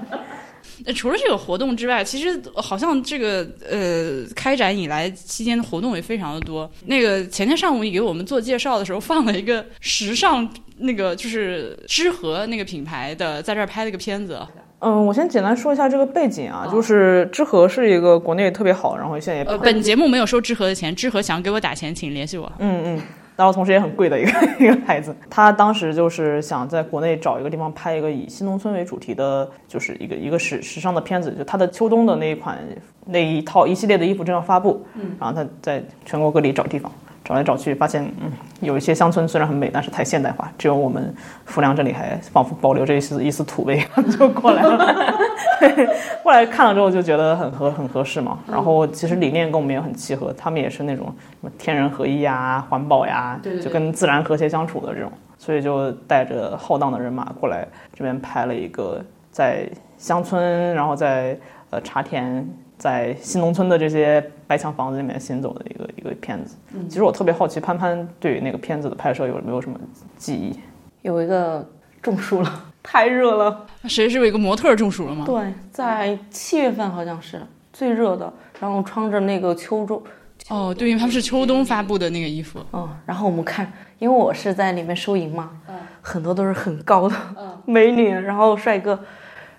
呃除了这个活动之外，其实好像这个呃开展以来期间的活动也非常的多。那个前天上午你给我们做介绍的时候，放了一个时尚那个就是知和那个品牌的在这儿拍了一个片子。嗯，我先简单说一下这个背景啊，就是知和是一个国内特别好，然后现在也呃，本节目没有收知和的钱，知和想给我打钱，请联系我。嗯嗯，然后同时也很贵的一个 一个牌子。他当时就是想在国内找一个地方拍一个以新农村为主题的，就是一个一个时时尚的片子。就他的秋冬的那一款那一套一系列的衣服正要发布，嗯，然后他在全国各地找地方。找来找去，发现嗯，有一些乡村虽然很美，但是太现代化，只有我们浮梁这里还仿佛保留着一丝一丝土味，就过来了。过来看了之后就觉得很合很合适嘛。然后其实理念跟我们也很契合，他们也是那种什么天人合一呀、环保呀，就跟自然和谐相处的这种，所以就带着浩荡的人马过来这边拍了一个在乡村，然后在呃茶田。在新农村的这些白墙房子里面行走的一个一个片子，其实我特别好奇潘潘对于那个片子的拍摄有没有什么记忆？有一个中暑了，太热了。谁是有一个模特中暑了吗？对，在七月份好像是最热的，然后穿着那个秋装，哦，对，因为他们是秋冬发布的那个衣服。嗯，然后我们看，因为我是在里面收银嘛，嗯很多都是很高的美女，然后帅哥，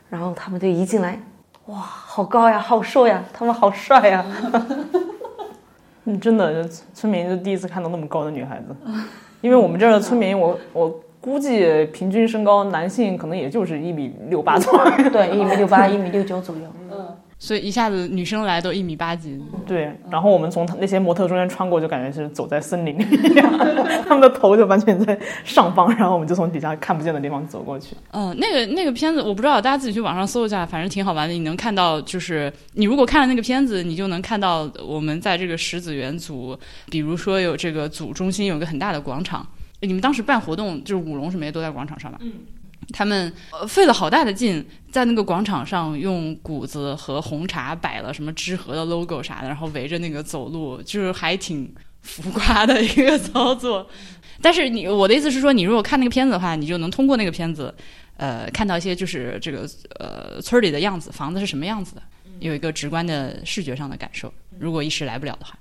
然后他们就一进来，哇，好高呀，好瘦呀，他们好帅呀，嗯，真的，村民就第一次看到那么高的女孩子，因为我们这儿的村民，我我估计平均身高男性可能也就是一米六八左右。对，一米六八，一米六九左右。所以一下子女生来都一米八几，对，然后我们从他那些模特中间穿过，就感觉是走在森林里一样，他们的头就完全在上方，然后我们就从底下看不见的地方走过去。嗯，那个那个片子我不知道，大家自己去网上搜一下，反正挺好玩的。你能看到，就是你如果看了那个片子，你就能看到我们在这个石子园组，比如说有这个组中心有个很大的广场，你们当时办活动就是舞龙什么也都在广场上吧？嗯。他们呃费了好大的劲，在那个广场上用谷子和红茶摆了什么知和的 logo 啥的，然后围着那个走路，就是还挺浮夸的一个操作。但是你我的意思是说，你如果看那个片子的话，你就能通过那个片子，呃，看到一些就是这个呃村里的样子，房子是什么样子的，有一个直观的视觉上的感受。如果一时来不了的话，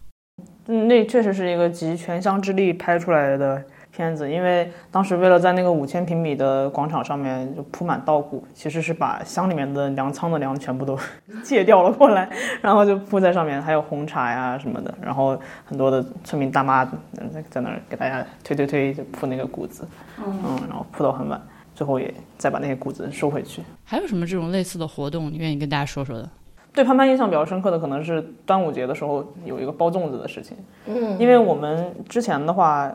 嗯，那确实是一个集全乡之力拍出来的片子，因为当时为了在那个五千平米的广场上面就铺满稻谷，其实是把乡里面的粮仓的粮全部都 借调了过来，然后就铺在上面，还有红茶呀什么的，然后很多的村民大妈嗯在在那儿给大家推推推就铺那个谷子，嗯，然后铺到很晚，最后也再把那些谷子收回去。还有什么这种类似的活动，你愿意跟大家说说的？对潘潘印象比较深刻的可能是端午节的时候有一个包粽子的事情，嗯，因为我们之前的话，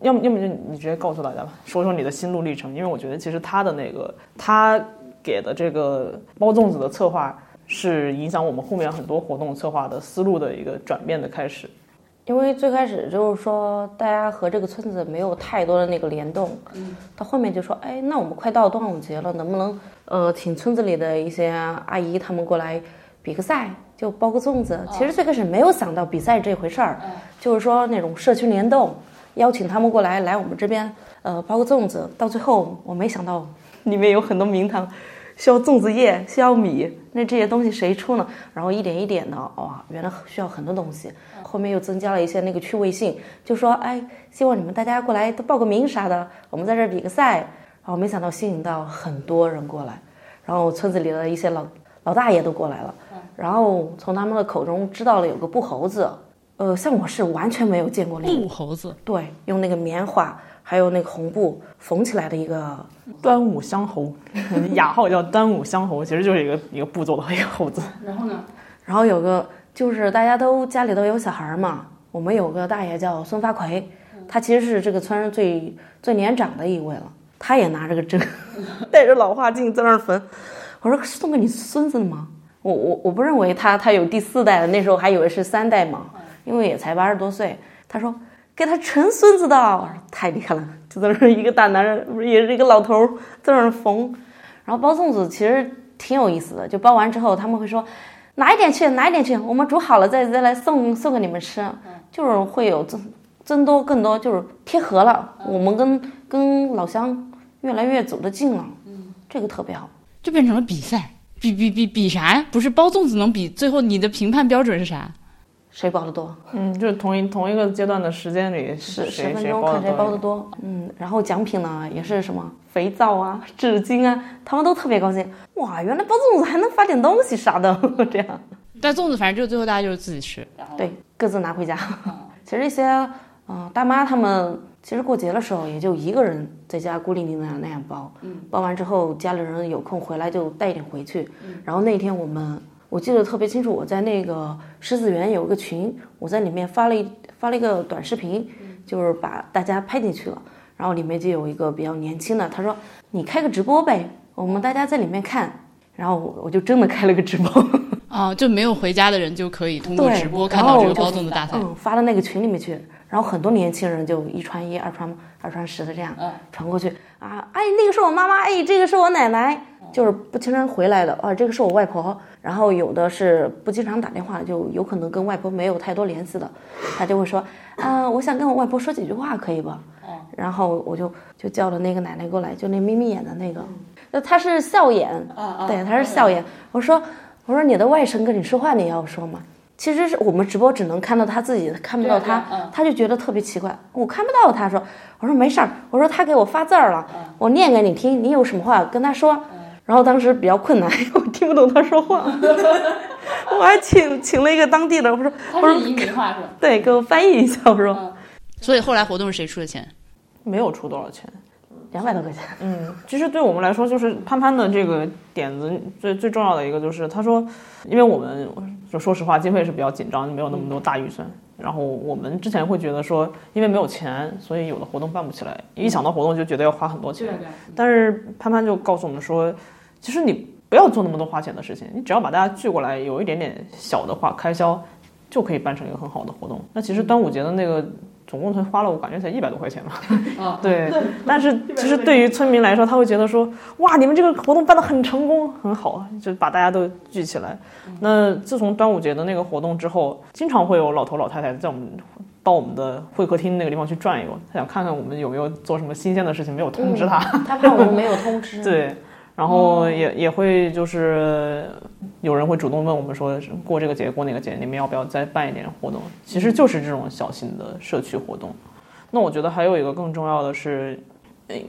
要么要么就你直接告诉大家吧，说说你的心路历程，因为我觉得其实他的那个他给的这个包粽子的策划是影响我们后面很多活动策划的思路的一个转变的开始。因为最开始就是说，大家和这个村子没有太多的那个联动，嗯，到后面就说，哎，那我们快到端午节了，能不能呃请村子里的一些阿姨他们过来比个赛，就包个粽子？其实最开始没有想到比赛这回事儿，就是说那种社区联动，邀请他们过来来我们这边呃包个粽子。到最后我没想到 里面有很多名堂。需要粽子叶，需要米，那这些东西谁出呢？然后一点一点的，哇，原来需要很多东西。后面又增加了一些那个趣味性，就说，哎，希望你们大家过来都报个名啥的，我们在这儿比个赛。然后没想到吸引到很多人过来，然后村子里的一些老老大爷都过来了，然后从他们的口中知道了有个布猴子，呃，像我是完全没有见过那布猴子，对，用那个棉花。还有那个红布缝起来的一个端午香猴，雅号叫端午香猴，其实就是一个一个步骤的一个猴子。然后呢？然后有个就是大家都家里都有小孩嘛，我们有个大爷叫孙发奎，他其实是这个村最最年长的一位了。他也拿着个针，戴着老花镜在那儿缝。我说是送给你孙子的吗？我我我不认为他他有第四代了，那时候还以为是三代嘛，因为也才八十多岁。他说。给他成孙子的，我说太厉害了，就在那一个大男人，也是一个老头在那缝，然后包粽子其实挺有意思的，就包完之后他们会说拿一点去，拿一点去，我们煮好了再再来送送给你们吃，就是会有增增多更多，就是贴合了，我们跟跟老乡越来越走得近了，这个特别好，就变成了比赛，比比比比啥呀？不是包粽子能比，最后你的评判标准是啥？谁包的多？嗯，就是同一同一个阶段的时间里，十十分钟看谁包的多。嗯，然后奖品呢也是什么肥皂啊、纸巾啊，他们都特别高兴。哇，原来包粽子还能发点东西啥的，这样。但粽子反正就最后大家就是自己吃，对，各自拿回家。其实一些嗯大妈他们其实过节的时候也就一个人在家孤零零的那样包，嗯，包完之后家里人有空回来就带一点回去。嗯，然后那天我们。我记得特别清楚，我在那个狮子园有个群，我在里面发了一发了一个短视频，就是把大家拍进去了。然后里面就有一个比较年轻的，他说：“你开个直播呗，我们大家在里面看。”然后我就真的开了个直播。啊，就没有回家的人就可以通过直播看到这个包粽子大赛。嗯，发到那个群里面去，然后很多年轻人就一传一，二传二传十的这样传过去。啊，哎，那个是我妈妈，哎，这个是我奶奶。就是不经常回来的啊，这个是我外婆。然后有的是不经常打电话，就有可能跟外婆没有太多联系的，他就会说，啊，我想跟我外婆说几句话，可以不？然后我就就叫了那个奶奶过来，就那眯眯眼的那个，那她是笑眼，对，她是笑眼。我说，我说你的外甥跟你说话，你要说吗？其实是我们直播只能看到他自己，看不到他，他就觉得特别奇怪。我看不到他，说，我说没事儿，我说他给我发字儿了，我念给你听，你有什么话跟他说。然后当时比较困难，我听不懂他说话，我还请请了一个当地的，我说，我说移民话是吧？对，给我翻译一下，我说。所以后来活动是谁出的钱？没有出多少钱，两百多块钱。嗯，其实对我们来说，就是潘潘的这个点子最最重要的一个就是，他说，因为我们就说实话，经费是比较紧张，没有那么多大预算。然后我们之前会觉得说，因为没有钱，所以有的活动办不起来。一想到活动就觉得要花很多钱。但是潘潘就告诉我们说。其实你不要做那么多花钱的事情，你只要把大家聚过来，有一点点小的话开销，就可以办成一个很好的活动。那其实端午节的那个总共才花了，我感觉才一百多块钱吧。啊，对。但是其实对于村民来说，他会觉得说，哇，你们这个活动办得很成功，很好，就把大家都聚起来。那自从端午节的那个活动之后，经常会有老头老太太在我们到我们的会客厅那个地方去转悠，他想看看我们有没有做什么新鲜的事情，没有通知他。他怕我们没有通知。对。然后也也会就是有人会主动问我们说过这个节过那个节你们要不要再办一点活动？其实就是这种小型的社区活动。那我觉得还有一个更重要的是，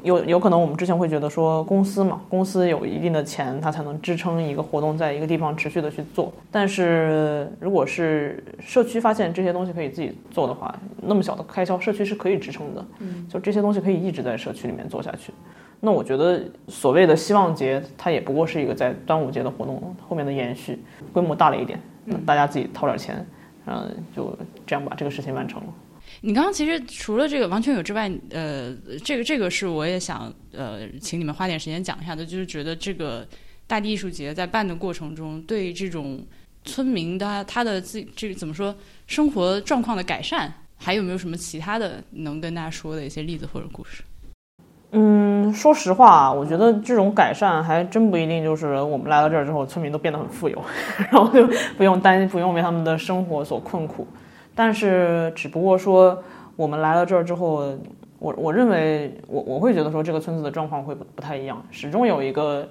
有有可能我们之前会觉得说公司嘛，公司有一定的钱，它才能支撑一个活动在一个地方持续的去做。但是如果是社区发现这些东西可以自己做的话，那么小的开销，社区是可以支撑的。嗯，就这些东西可以一直在社区里面做下去。那我觉得所谓的希望节，它也不过是一个在端午节的活动后面的延续，规模大了一点，大家自己掏点钱，嗯，就这样把这个事情完成了。你刚刚其实除了这个王全友之外，呃，这个这个是我也想呃，请你们花点时间讲一下的，就是觉得这个大地艺术节在办的过程中，对这种村民的他的自这个怎么说生活状况的改善，还有没有什么其他的能跟大家说的一些例子或者故事？嗯，说实话，我觉得这种改善还真不一定就是我们来到这儿之后，村民都变得很富有，然后就不用担心，不用为他们的生活所困苦。但是，只不过说我们来到这儿之后，我我认为我我会觉得说这个村子的状况会不不太一样，始终有一个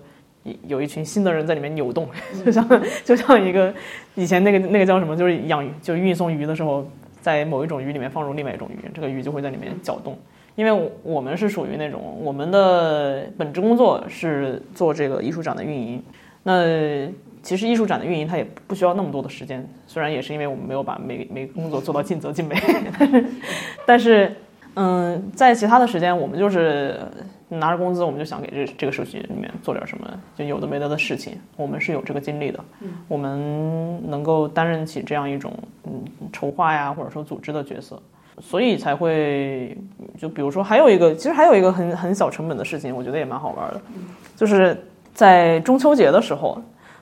有一群新的人在里面扭动，就像就像一个以前那个那个叫什么，就是养鱼就运送鱼的时候，在某一种鱼里面放入另外一种鱼，这个鱼就会在里面搅动。因为我们是属于那种我们的本职工作是做这个艺术展的运营，那其实艺术展的运营它也不需要那么多的时间，虽然也是因为我们没有把每每个工作做到尽责尽美，但是嗯，在其他的时间我们就是拿着工资，我们就想给这这个社区里面做点什么，就有的没的的事情，我们是有这个精力的，我们能够担任起这样一种嗯筹划呀或者说组织的角色。所以才会，就比如说，还有一个，其实还有一个很很小成本的事情，我觉得也蛮好玩的，就是在中秋节的时候，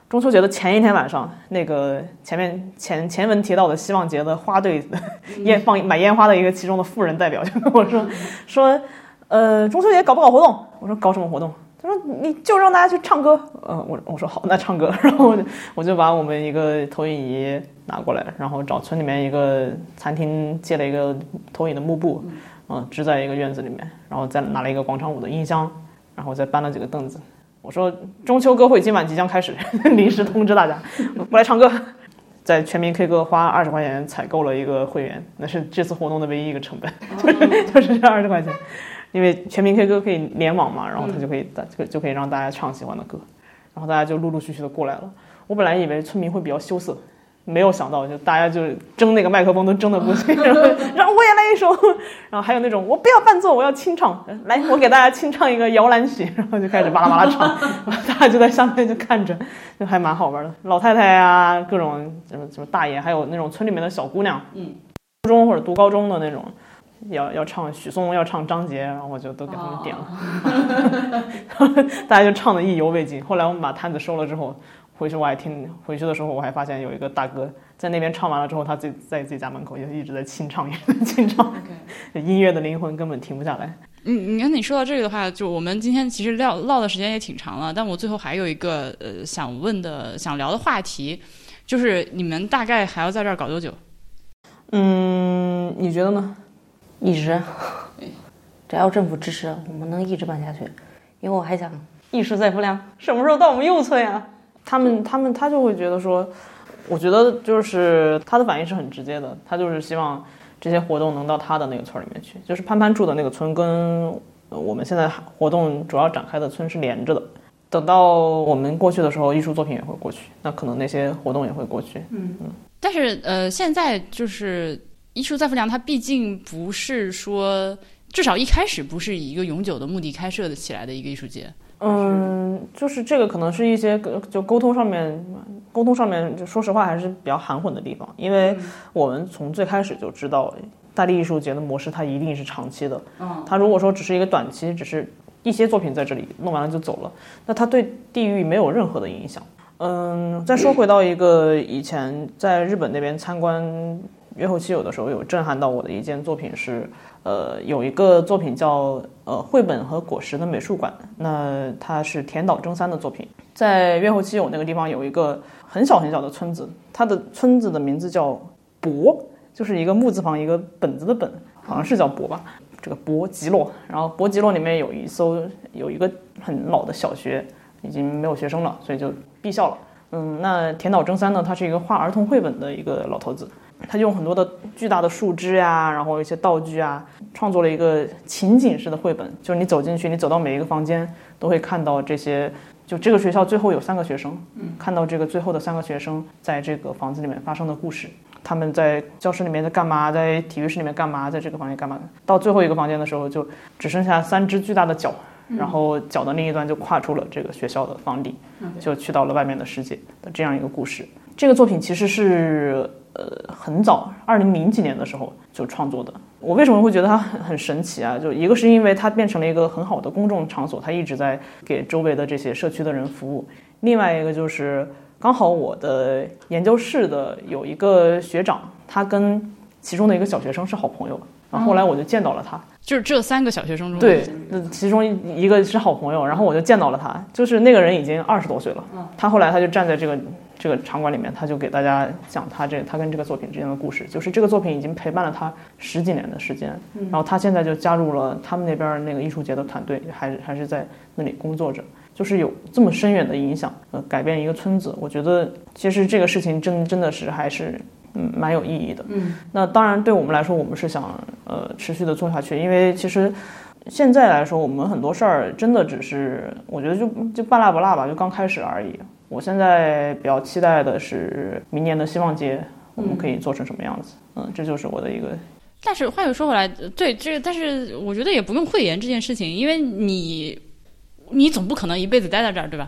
中秋节的前一天晚上，那个前面前前文提到的希望节的花队 烟放买烟花的一个其中的富人代表就跟我说说，呃，中秋节搞不搞活动？我说搞什么活动？他说你就让大家去唱歌。嗯，我我说好，那唱歌。然后我就我就把我们一个投影仪。拿过来，然后找村里面一个餐厅借了一个投影的幕布，嗯，支在一个院子里面，然后再拿了一个广场舞的音箱，然后再搬了几个凳子。我说中秋歌会今晚即将开始，临时通知大家过来唱歌。在全民 K 歌花二十块钱采购了一个会员，那是这次活动的唯一一个成本，就是 就是这二十块钱。因为全民 K 歌可以联网嘛，然后他就可以大就就可以让大家唱喜欢的歌，然后大家就陆陆续续的过来了。我本来以为村民会比较羞涩。没有想到，就大家就争那个麦克风都争的不行，然后然后我也来一首，然后还有那种我不要伴奏，我要清唱，来我给大家清唱一个摇篮曲，然后就开始 巴拉巴拉唱，大家就在下面就看着，就还蛮好玩的。老太太呀，各种什么什么大爷，还有那种村里面的小姑娘，嗯，初中或者读高中的那种，要要唱许嵩，要唱张杰，然后我就都给他们点了，大家就唱的意犹未尽。后来我们把摊子收了之后。回去我还听，回去的时候我还发现有一个大哥在那边唱完了之后，他自己在自己家门口也一直在清唱，也在清唱。音乐的灵魂根本停不下来。嗯，你看你说到这个的话，就我们今天其实唠唠的时间也挺长了，但我最后还有一个呃想问的、想聊的话题，就是你们大概还要在这儿搞多久？嗯，你觉得呢？一直，只要政府支持，我们能一直办下去。因为我还想，一时在浮梁，什么时候到我们右侧呀？他们他们他就会觉得说，我觉得就是他的反应是很直接的，他就是希望这些活动能到他的那个村里面去，就是潘潘住的那个村跟我们现在活动主要展开的村是连着的。等到我们过去的时候，艺术作品也会过去，那可能那些活动也会过去。嗯嗯。但是呃，现在就是艺术在富良，它毕竟不是说，至少一开始不是以一个永久的目的开设的起来的一个艺术节。嗯，就是这个可能是一些就沟通上面，沟通上面就说实话还是比较含混的地方，因为我们从最开始就知道，大地艺术节的模式它一定是长期的。嗯，它如果说只是一个短期，只是一些作品在这里弄完了就走了，那它对地域没有任何的影响。嗯，再说回到一个以前在日本那边参观月后期有的时候有震撼到我的一件作品是。呃，有一个作品叫呃绘本和果实的美术馆，那它是田岛征三的作品，在越后期有那个地方有一个很小很小的村子，它的村子的名字叫博，就是一个木字旁一个本子的本，好像是叫博吧，这个博吉洛，然后博吉洛里面有一艘有一个很老的小学，已经没有学生了，所以就闭校了。嗯，那田岛征三呢，他是一个画儿童绘本的一个老头子。他用很多的巨大的树枝呀，然后一些道具啊，创作了一个情景式的绘本。就是你走进去，你走到每一个房间，都会看到这些。就这个学校最后有三个学生，嗯看到这个最后的三个学生在这个房子里面发生的故事。他们在教室里面在干嘛？在体育室里面干嘛？在这个房间干嘛？到最后一个房间的时候，就只剩下三只巨大的脚，然后脚的另一端就跨出了这个学校的房顶，就去到了外面的世界的这样一个故事。这个作品其实是。呃，很早，二零零几年的时候就创作的。我为什么会觉得它很很神奇啊？就一个是因为它变成了一个很好的公众场所，它一直在给周围的这些社区的人服务。另外一个就是，刚好我的研究室的有一个学长，他跟其中的一个小学生是好朋友，然后后来我就见到了他。就是这三个小学生中，对，那其中一个是好朋友，然后我就见到了他，就是那个人已经二十多岁了，他后来他就站在这个这个场馆里面，他就给大家讲他这他跟这个作品之间的故事，就是这个作品已经陪伴了他十几年的时间，然后他现在就加入了他们那边那个艺术节的团队，还还是在那里工作着，就是有这么深远的影响，呃，改变一个村子，我觉得其实这个事情真真的是还是。嗯，蛮有意义的。嗯，那当然，对我们来说，我们是想呃持续的做下去，因为其实现在来说，我们很多事儿真的只是我觉得就就半拉不拉吧，就刚开始而已。我现在比较期待的是明年的希望街，我们可以做成什么样子？嗯，这就是我的一个。但是话又说回来，对这，但是我觉得也不用讳言这件事情，因为你你总不可能一辈子待在这儿，对吧？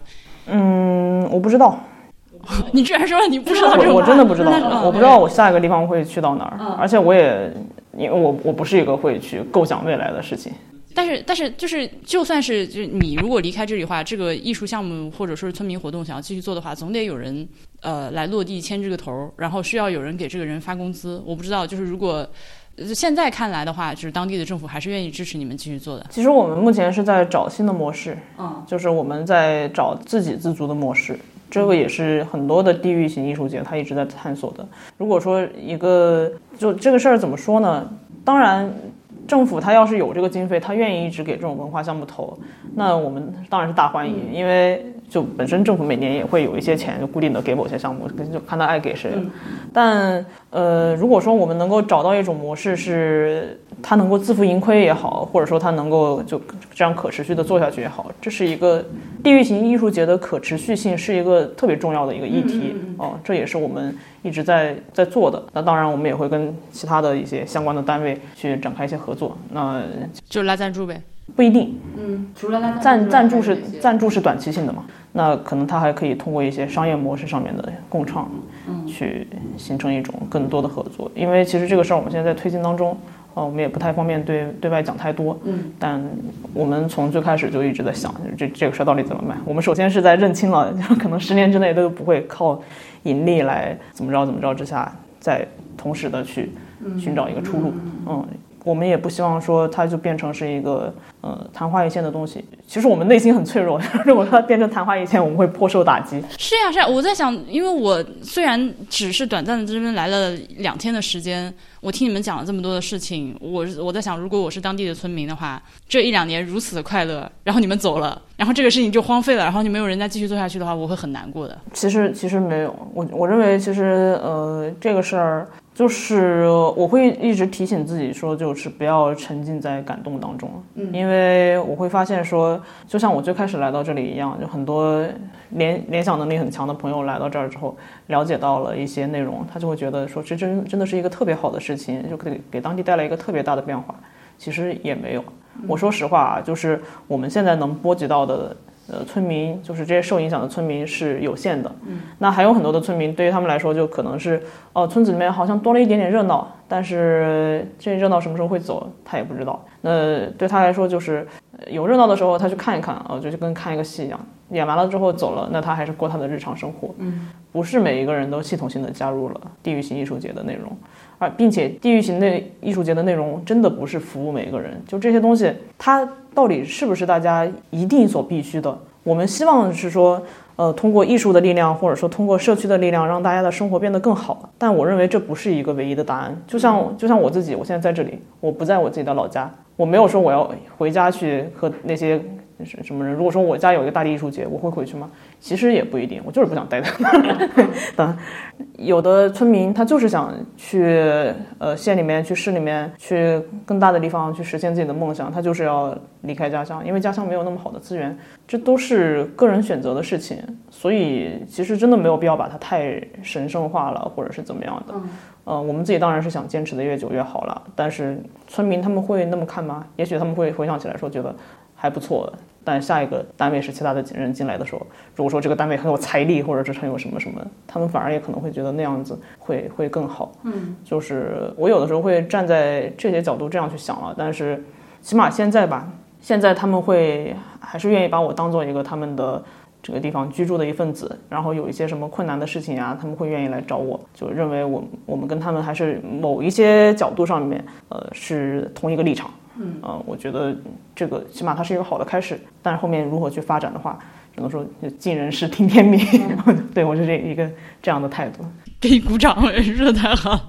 嗯，我不知道。你居然说你不知道这我真的不知道，我不知道我下一个地方会去到哪儿，而且我也，因为我我不是一个会去构想未来的事情。但是但是就是，就算是就是你如果离开这里的话，这个艺术项目或者说是村民活动想要继续做的话，总得有人呃来落地牵这个头，然后需要有人给这个人发工资。我不知道，就是如果现在看来的话，就是当地的政府还是愿意支持你们继续做的。其实我们目前是在找新的模式，嗯，就是我们在找自给自足的模式。这个也是很多的地域型艺术节，他一直在探索的。如果说一个就这个事儿怎么说呢？当然，政府他要是有这个经费，他愿意一直给这种文化项目投，那我们当然是大欢迎。因为就本身政府每年也会有一些钱，就固定的给某些项目，就看他爱给谁。但呃，如果说我们能够找到一种模式，是他能够自负盈亏也好，或者说他能够就这样可持续的做下去也好，这是一个。地域型艺术节的可持续性是一个特别重要的一个议题哦，这也是我们一直在在做的。那当然，我们也会跟其他的一些相关的单位去展开一些合作。那就拉赞助呗？不一定。嗯，除了拉赞赞助是赞助是短期性的嘛？那可能它还可以通过一些商业模式上面的共创，去形成一种更多的合作。因为其实这个事儿我们现在在推进当中。呃，我们也不太方便对对外讲太多。嗯，但我们从最开始就一直在想，这这个事儿到底怎么办？我们首先是在认清了，可能十年之内都不会靠盈利来怎么着怎么着之下，再同时的去寻找一个出路。嗯。我们也不希望说它就变成是一个呃昙花一现的东西。其实我们内心很脆弱，如果它变成昙花一现，我们会颇受打击。是呀，是呀。我在想，因为我虽然只是短暂的这边来了两天的时间，我听你们讲了这么多的事情，我我在想，如果我是当地的村民的话，这一两年如此的快乐，然后你们走了，然后这个事情就荒废了，然后就没有人再继续做下去的话，我会很难过的。其实其实没有，我我认为其实呃这个事儿。就是我会一直提醒自己说，就是不要沉浸在感动当中，嗯，因为我会发现说，就像我最开始来到这里一样，就很多联联想能力很强的朋友来到这儿之后，了解到了一些内容，他就会觉得说，这真真的是一个特别好的事情，就可以给当地带来一个特别大的变化。其实也没有，我说实话啊，就是我们现在能波及到的。呃，村民就是这些受影响的村民是有限的，嗯，那还有很多的村民，对于他们来说，就可能是，哦，村子里面好像多了一点点热闹，但是这热闹什么时候会走，他也不知道。那对他来说，就是有热闹的时候，他去看一看，哦，就就跟看一个戏一样，演完了之后走了，那他还是过他的日常生活，嗯，不是每一个人都系统性的加入了地域性艺术节的内容，而并且地域型的艺术节的内容真的不是服务每一个人，就这些东西，它。到底是不是大家一定所必须的？我们希望是说，呃，通过艺术的力量，或者说通过社区的力量，让大家的生活变得更好。但我认为这不是一个唯一的答案。就像就像我自己，我现在在这里，我不在我自己的老家，我没有说我要回家去和那些。是什么人？如果说我家有一个大地艺术节，我会回去吗？其实也不一定，我就是不想待在那儿。有的村民他就是想去呃县里面、去市里面、去更大的地方去实现自己的梦想，他就是要离开家乡，因为家乡没有那么好的资源，这都是个人选择的事情。所以其实真的没有必要把它太神圣化了，或者是怎么样的。嗯，我们自己当然是想坚持的越久越好了，但是村民他们会那么看吗？也许他们会回想起来说觉得。还不错，但下一个单位是其他的人进来的时候，如果说这个单位很有财力，或者是很有什么什么，他们反而也可能会觉得那样子会会更好。嗯，就是我有的时候会站在这些角度这样去想了，但是起码现在吧，现在他们会还是愿意把我当做一个他们的这个地方居住的一份子，然后有一些什么困难的事情啊，他们会愿意来找我，就认为我我们跟他们还是某一些角度上面，呃，是同一个立场。嗯，呃，我觉得这个起码它是一个好的开始，但是后面如何去发展的话，只能说尽人事听天命。对我是这一个这样的态度。给你鼓掌，我说的太好。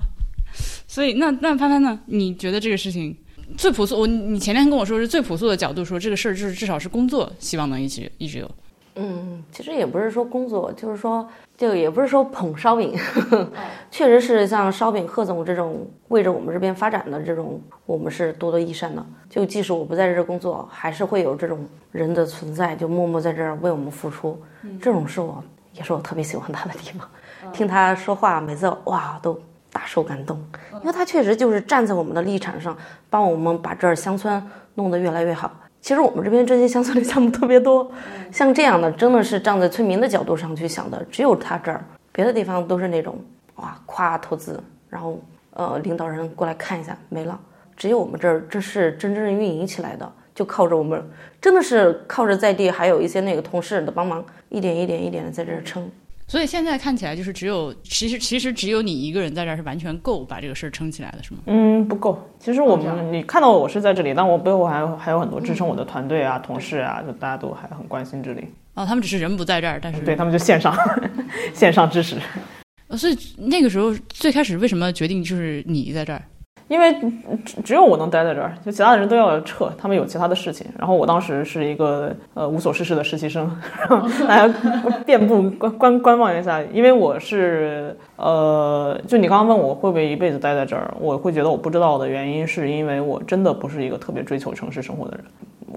所以那那潘潘呢？你觉得这个事情最朴素？我你前天跟我说是最朴素的角度说这个事儿，就是至少是工作，希望能一直一直有。嗯，其实也不是说工作，就是说，就也不是说捧烧饼，确实是像烧饼贺总这种为着我们这边发展的这种，我们是多多益善的。就即使我不在这工作，还是会有这种人的存在，就默默在这儿为我们付出。这种是我也是我特别喜欢他的地方，听他说话，每次哇都大受感动，因为他确实就是站在我们的立场上，帮我们把这儿乡村弄得越来越好。其实我们这边这些乡村的项目特别多，像这样的真的是站在村民的角度上去想的，只有他这儿，别的地方都是那种哇夸投资，然后呃领导人过来看一下没了，只有我们这儿这是真正运营起来的，就靠着我们，真的是靠着在地还有一些那个同事的帮忙，一点一点一点的在这儿撑。所以现在看起来就是只有，其实其实只有你一个人在这儿是完全够把这个事儿撑起来的，是吗？嗯，不够。其实我们你看到我是在这里，但我背后还有还有很多支撑我的团队啊、同事啊，就大家都还很关心这里。哦，他们只是人不在这儿，但是对他们就线上 线上支持。所以那个时候最开始为什么决定就是你在这儿？因为只只有我能待在这儿，就其他的人都要撤，他们有其他的事情。然后我当时是一个呃无所事事的实习生，大家遍布观观观望一下。因为我是呃，就你刚刚问我会不会一辈子待在这儿，我会觉得我不知道的原因，是因为我真的不是一个特别追求城市生活的人。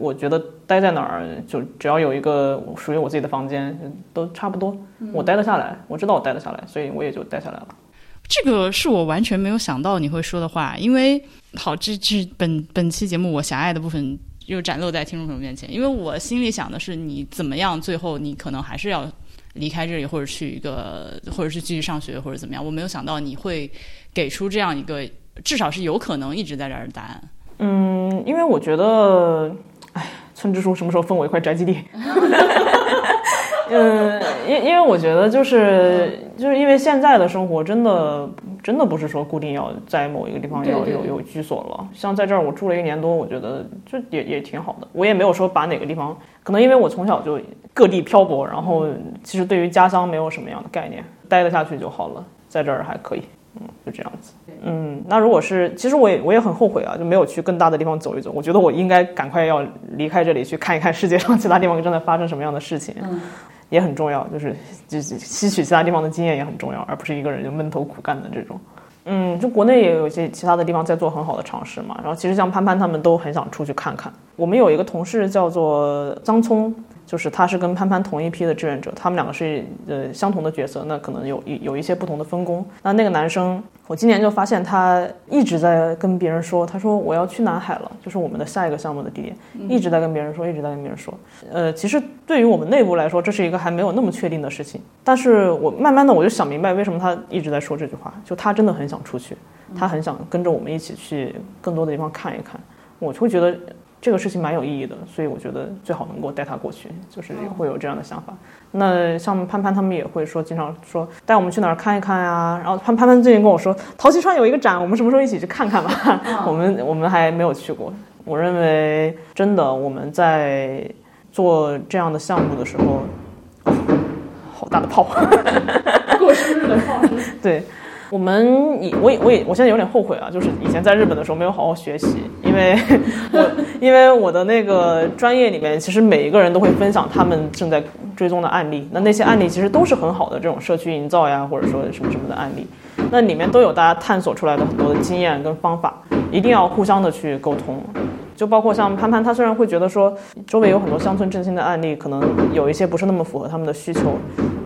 我觉得待在哪儿就只要有一个属于我自己的房间都差不多，我待得下来，我知道我待得下来，所以我也就待下来了。这个是我完全没有想到你会说的话，因为好，这这本本期节目我狭隘的部分又展露在听众朋友面前，因为我心里想的是你怎么样，最后你可能还是要离开这里，或者去一个，或者是继续上学，或者怎么样。我没有想到你会给出这样一个至少是有可能一直在这儿的答案。嗯，因为我觉得，哎，村支书什么时候分我一块宅基地？嗯，因因为我觉得就是就是因为现在的生活真的真的不是说固定要在某一个地方要有有居所了。像在这儿我住了一年多，我觉得就也也挺好的。我也没有说把哪个地方，可能因为我从小就各地漂泊，然后其实对于家乡没有什么样的概念，待得下去就好了，在这儿还可以，嗯，就这样子。嗯，那如果是，其实我也我也很后悔啊，就没有去更大的地方走一走。我觉得我应该赶快要离开这里，去看一看世界上其他地方正在发生什么样的事情。嗯。也很重要，就是就是吸取其他地方的经验也很重要，而不是一个人就闷头苦干的这种。嗯，就国内也有一些其他的地方在做很好的尝试嘛。然后其实像潘潘他们都很想出去看看。我们有一个同事叫做张聪。就是他是跟潘潘同一批的志愿者，他们两个是呃相同的角色，那可能有有有一些不同的分工。那那个男生，我今年就发现他一直在跟别人说，他说我要去南海了，就是我们的下一个项目的地点，一直在跟别人说，一直在跟别人说。呃，其实对于我们内部来说，这是一个还没有那么确定的事情。但是我慢慢的我就想明白，为什么他一直在说这句话，就他真的很想出去，他很想跟着我们一起去更多的地方看一看。我就会觉得。这个事情蛮有意义的，所以我觉得最好能够带他过去，就是会有这样的想法。那像潘潘他们也会说，经常说带我们去哪儿看一看呀。然后潘潘潘最近跟我说，陶溪川有一个展，我们什么时候一起去看看吧？我们我们还没有去过。我认为真的我们在做这样的项目的时候，好大的炮，过生日的炮，对。我们以我也我也我现在有点后悔啊，就是以前在日本的时候没有好好学习，因为 我因为我的那个专业里面，其实每一个人都会分享他们正在追踪的案例，那那些案例其实都是很好的这种社区营造呀，或者说什么什么的案例，那里面都有大家探索出来的很多的经验跟方法，一定要互相的去沟通。就包括像潘潘，他虽然会觉得说周围有很多乡村振兴的案例，可能有一些不是那么符合他们的需求，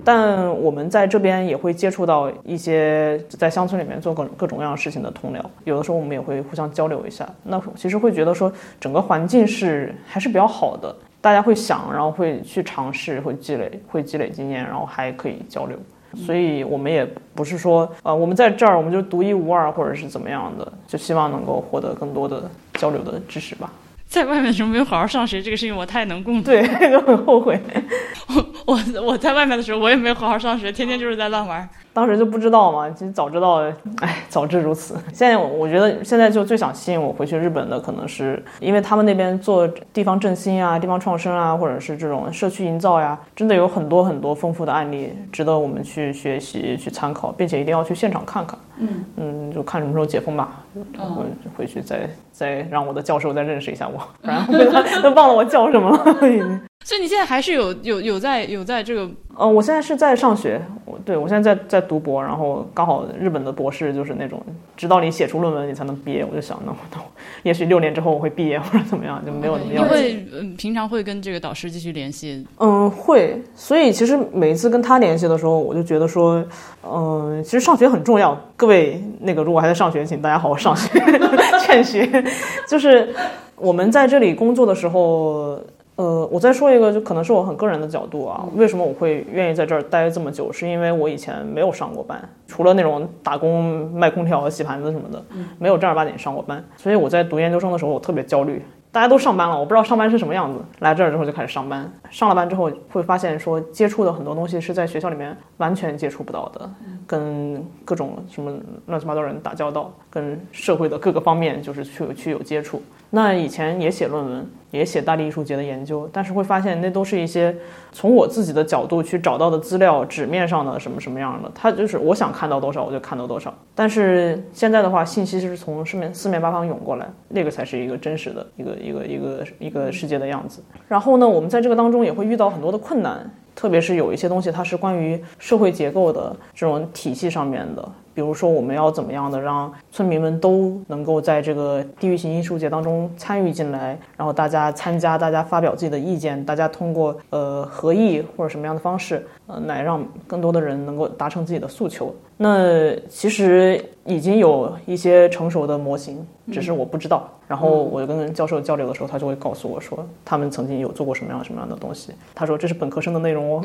但我们在这边也会接触到一些在乡村里面做各各种各样事情的同僚，有的时候我们也会互相交流一下。那其实会觉得说整个环境是还是比较好的，大家会想，然后会去尝试，会积累，会积累经验，然后还可以交流。所以我们也不是说，呃，我们在这儿我们就独一无二，或者是怎么样的，就希望能够获得更多的交流的知识吧。在外面的时候没有好好上学，这个事情我太能共对，就很后悔。我我我在外面的时候，我也没有好好上学，天天就是在乱玩。当时就不知道嘛，其实早知道，哎，早知如此。现在我觉得现在就最想吸引我回去日本的，可能是因为他们那边做地方振兴啊、地方创生啊，或者是这种社区营造呀，真的有很多很多丰富的案例，值得我们去学习、去参考，并且一定要去现场看看。嗯嗯，就看什么时候解封吧，我回去再再让我的教授再认识一下我，不然都忘了我叫什么了。所以你现在还是有有有在有在这个，呃，我现在是在上学，我对我现在在在读博，然后刚好日本的博士就是那种，直到你写出论文你才能毕业，我就想，那那 也许六年之后我会毕业或者怎么样，就没有那么。你会嗯平常会跟这个导师继续联系？嗯，会。所以其实每一次跟他联系的时候，我就觉得说，嗯，其实上学很重要。各位那个如果还在上学，请大家好好上学，劝学。就是我们在这里工作的时候。呃，我再说一个，就可能是我很个人的角度啊。为什么我会愿意在这儿待这么久？是因为我以前没有上过班，除了那种打工卖空调、洗盘子什么的，没有正儿八经上过班。所以我在读研究生的时候，我特别焦虑。大家都上班了，我不知道上班是什么样子。来这儿之后就开始上班，上了班之后会发现说，接触的很多东西是在学校里面完全接触不到的，跟各种什么乱七八糟人打交道，跟社会的各个方面就是去去有接触。那以前也写论文，也写大力艺术节的研究，但是会发现那都是一些从我自己的角度去找到的资料，纸面上的什么什么样的，它就是我想看到多少我就看到多少。但是现在的话，信息是从四面四面八方涌过来，那个才是一个真实的一个一个一个一个世界的样子。然后呢，我们在这个当中也会遇到很多的困难，特别是有一些东西它是关于社会结构的这种体系上面的。比如说，我们要怎么样的让村民们都能够在这个地域性艺术节当中参与进来，然后大家参加，大家发表自己的意见，大家通过呃合议或者什么样的方式，呃，来让更多的人能够达成自己的诉求。那其实已经有一些成熟的模型，只是我不知道。然后我就跟教授交流的时候，他就会告诉我说，他们曾经有做过什么样什么样的东西。他说这是本科生的内容哦，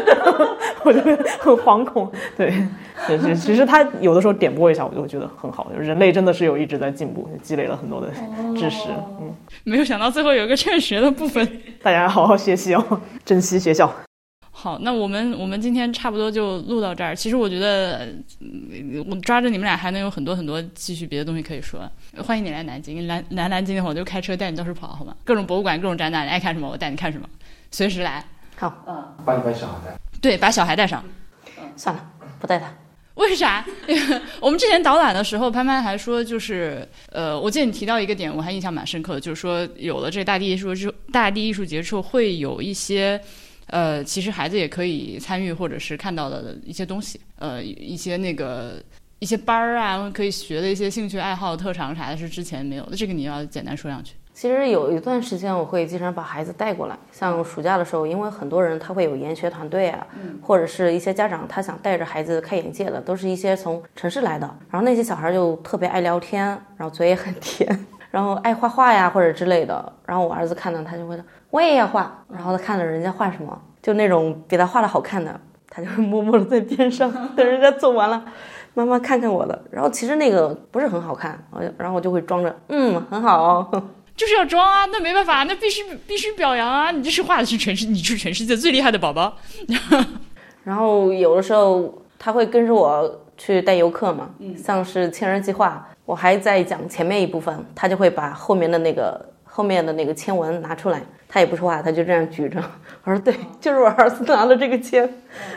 我就很惶恐。对，其实其实他有的时候点拨一下，我就会觉得很好。人类真的是有一直在进步，积累了很多的知识。嗯，没有想到最后有一个劝学的部分，大家好好学习哦，珍惜学校。好，那我们我们今天差不多就录到这儿。其实我觉得，我抓着你们俩还能有很多很多继续别的东西可以说。欢迎你来南京，来来南京的话，我就开车带你到处跑，好吗？各种博物馆，各种展览，你爱看什么我带你看什么，随时来。好，嗯，把你把小孩带。对，把小孩带上。算了，不带他。为啥？我们之前导览的时候，潘潘还说，就是呃，我记得你提到一个点，我还印象蛮深刻的，就是说有了这大地艺术之大地艺术节之后，会有一些。呃，其实孩子也可以参与或者是看到的一些东西，呃，一些那个一些班儿啊，可以学的一些兴趣爱好、特长啥的，是之前没有的。这个你要简单说两句。其实有一段时间，我会经常把孩子带过来，像暑假的时候，因为很多人他会有研学团队啊，或者是一些家长他想带着孩子开眼界的，都是一些从城市来的，然后那些小孩就特别爱聊天，然后嘴也很甜，然后爱画画呀或者之类的。然后我儿子看到他就会说。我也要画，然后他看了人家画什么，就那种比他画的好看的，他就默默的在边上 等人家做完了，妈妈看看我的。然后其实那个不是很好看，然后我就会装着，嗯，很好，就是要装啊，那没办法，那必须必须表扬啊，你这是画的是全世，你是全世界最厉害的宝宝。然后有的时候他会跟着我去带游客嘛，像是千人计划，我还在讲前面一部分，他就会把后面的那个后面的那个签文拿出来。他也不说话，他就这样举着。我说：“对，就是我儿子拿了这个签，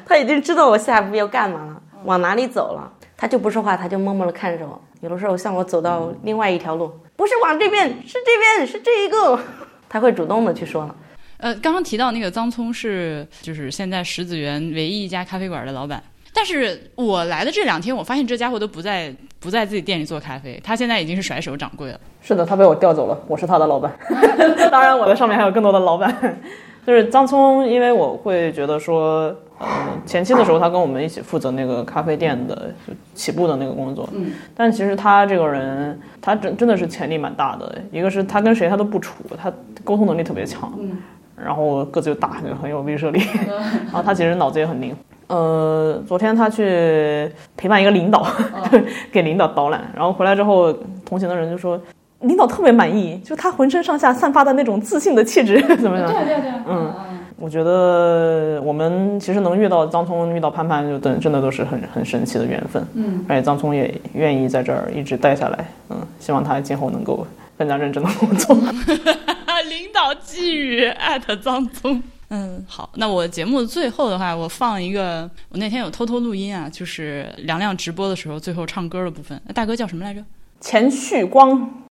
他已经知道我下一步要干嘛了，往哪里走了。他就不说话，他就默默地看着我。有的时候像我走到另外一条路，不是往这边，是这边，是这一个，他会主动的去说了。呃，刚刚提到那个张聪是，就是现在石子园唯一一家咖啡馆的老板。但是我来的这两天，我发现这家伙都不在不在自己店里做咖啡，他现在已经是甩手掌柜了。是的，他被我调走了，我是他的老板。当然，我的上面还有更多的老板。就是张聪，因为我会觉得说，呃，前期的时候他跟我们一起负责那个咖啡店的起步的那个工作。嗯。但其实他这个人，他真真的是潜力蛮大的。一个是他跟谁他都不处，他沟通能力特别强。嗯。然后个子又大，很有威慑力。然后他其实脑子也很灵。呃，昨天他去陪伴一个领导，给领导导览，然后回来之后，同行的人就说：“领导特别满意，就他浑身上下散发的那种自信的气质，怎么样？对对对，嗯，我觉得我们其实能遇到张聪，遇到潘潘，就真真的都是很很神奇的缘分。嗯，而且张聪也愿意在这儿一直待下来。嗯，希望他今后能够更加认真的工作。领导寄语艾特张聪。嗯，好，那我节目最后的话，我放一个，我那天有偷偷录音啊，就是梁亮直播的时候最后唱歌的部分。大哥叫什么来着？钱旭光。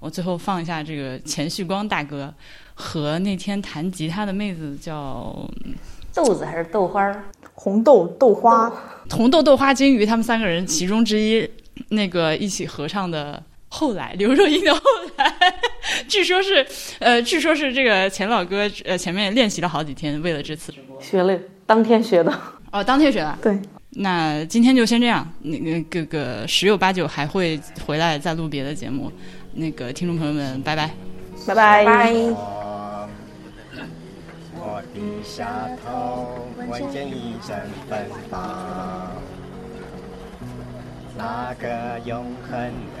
我最后放一下这个钱旭光大哥和那天弹吉他的妹子叫豆子还是豆花儿？红豆豆花，红豆豆花金鱼，他们三个人其中之一那个一起合唱的。后来刘若英的后来，据说是呃，据说是这个钱老哥呃前面练习了好几天，为了这次直播学了，当天学的哦，当天学的。对，那今天就先这样，那个个个十有八九还会回来再录别的节目。那个听众朋友们，拜拜，拜拜。拜。我低下头，闻见一阵芬芳，那个永恒的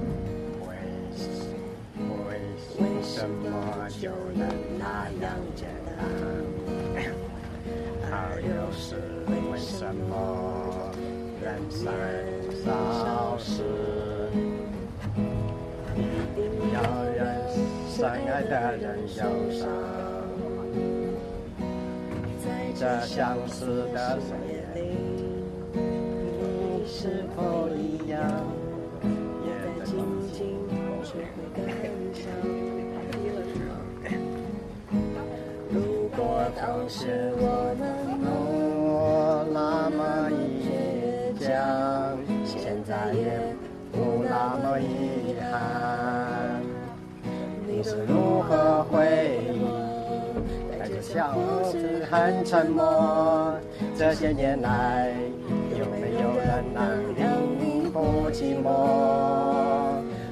为什么就能那样简单？而又是为什么？人生少时，一定要让深爱的人忧伤。在这相似的岁月里，你是否一样，如果当时我们能那么一讲，现在也不那么遗憾。你是如何回忆？带着笑字很沉默。这些年来，有没有人能令你不寂寞？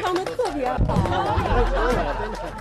唱的特别好。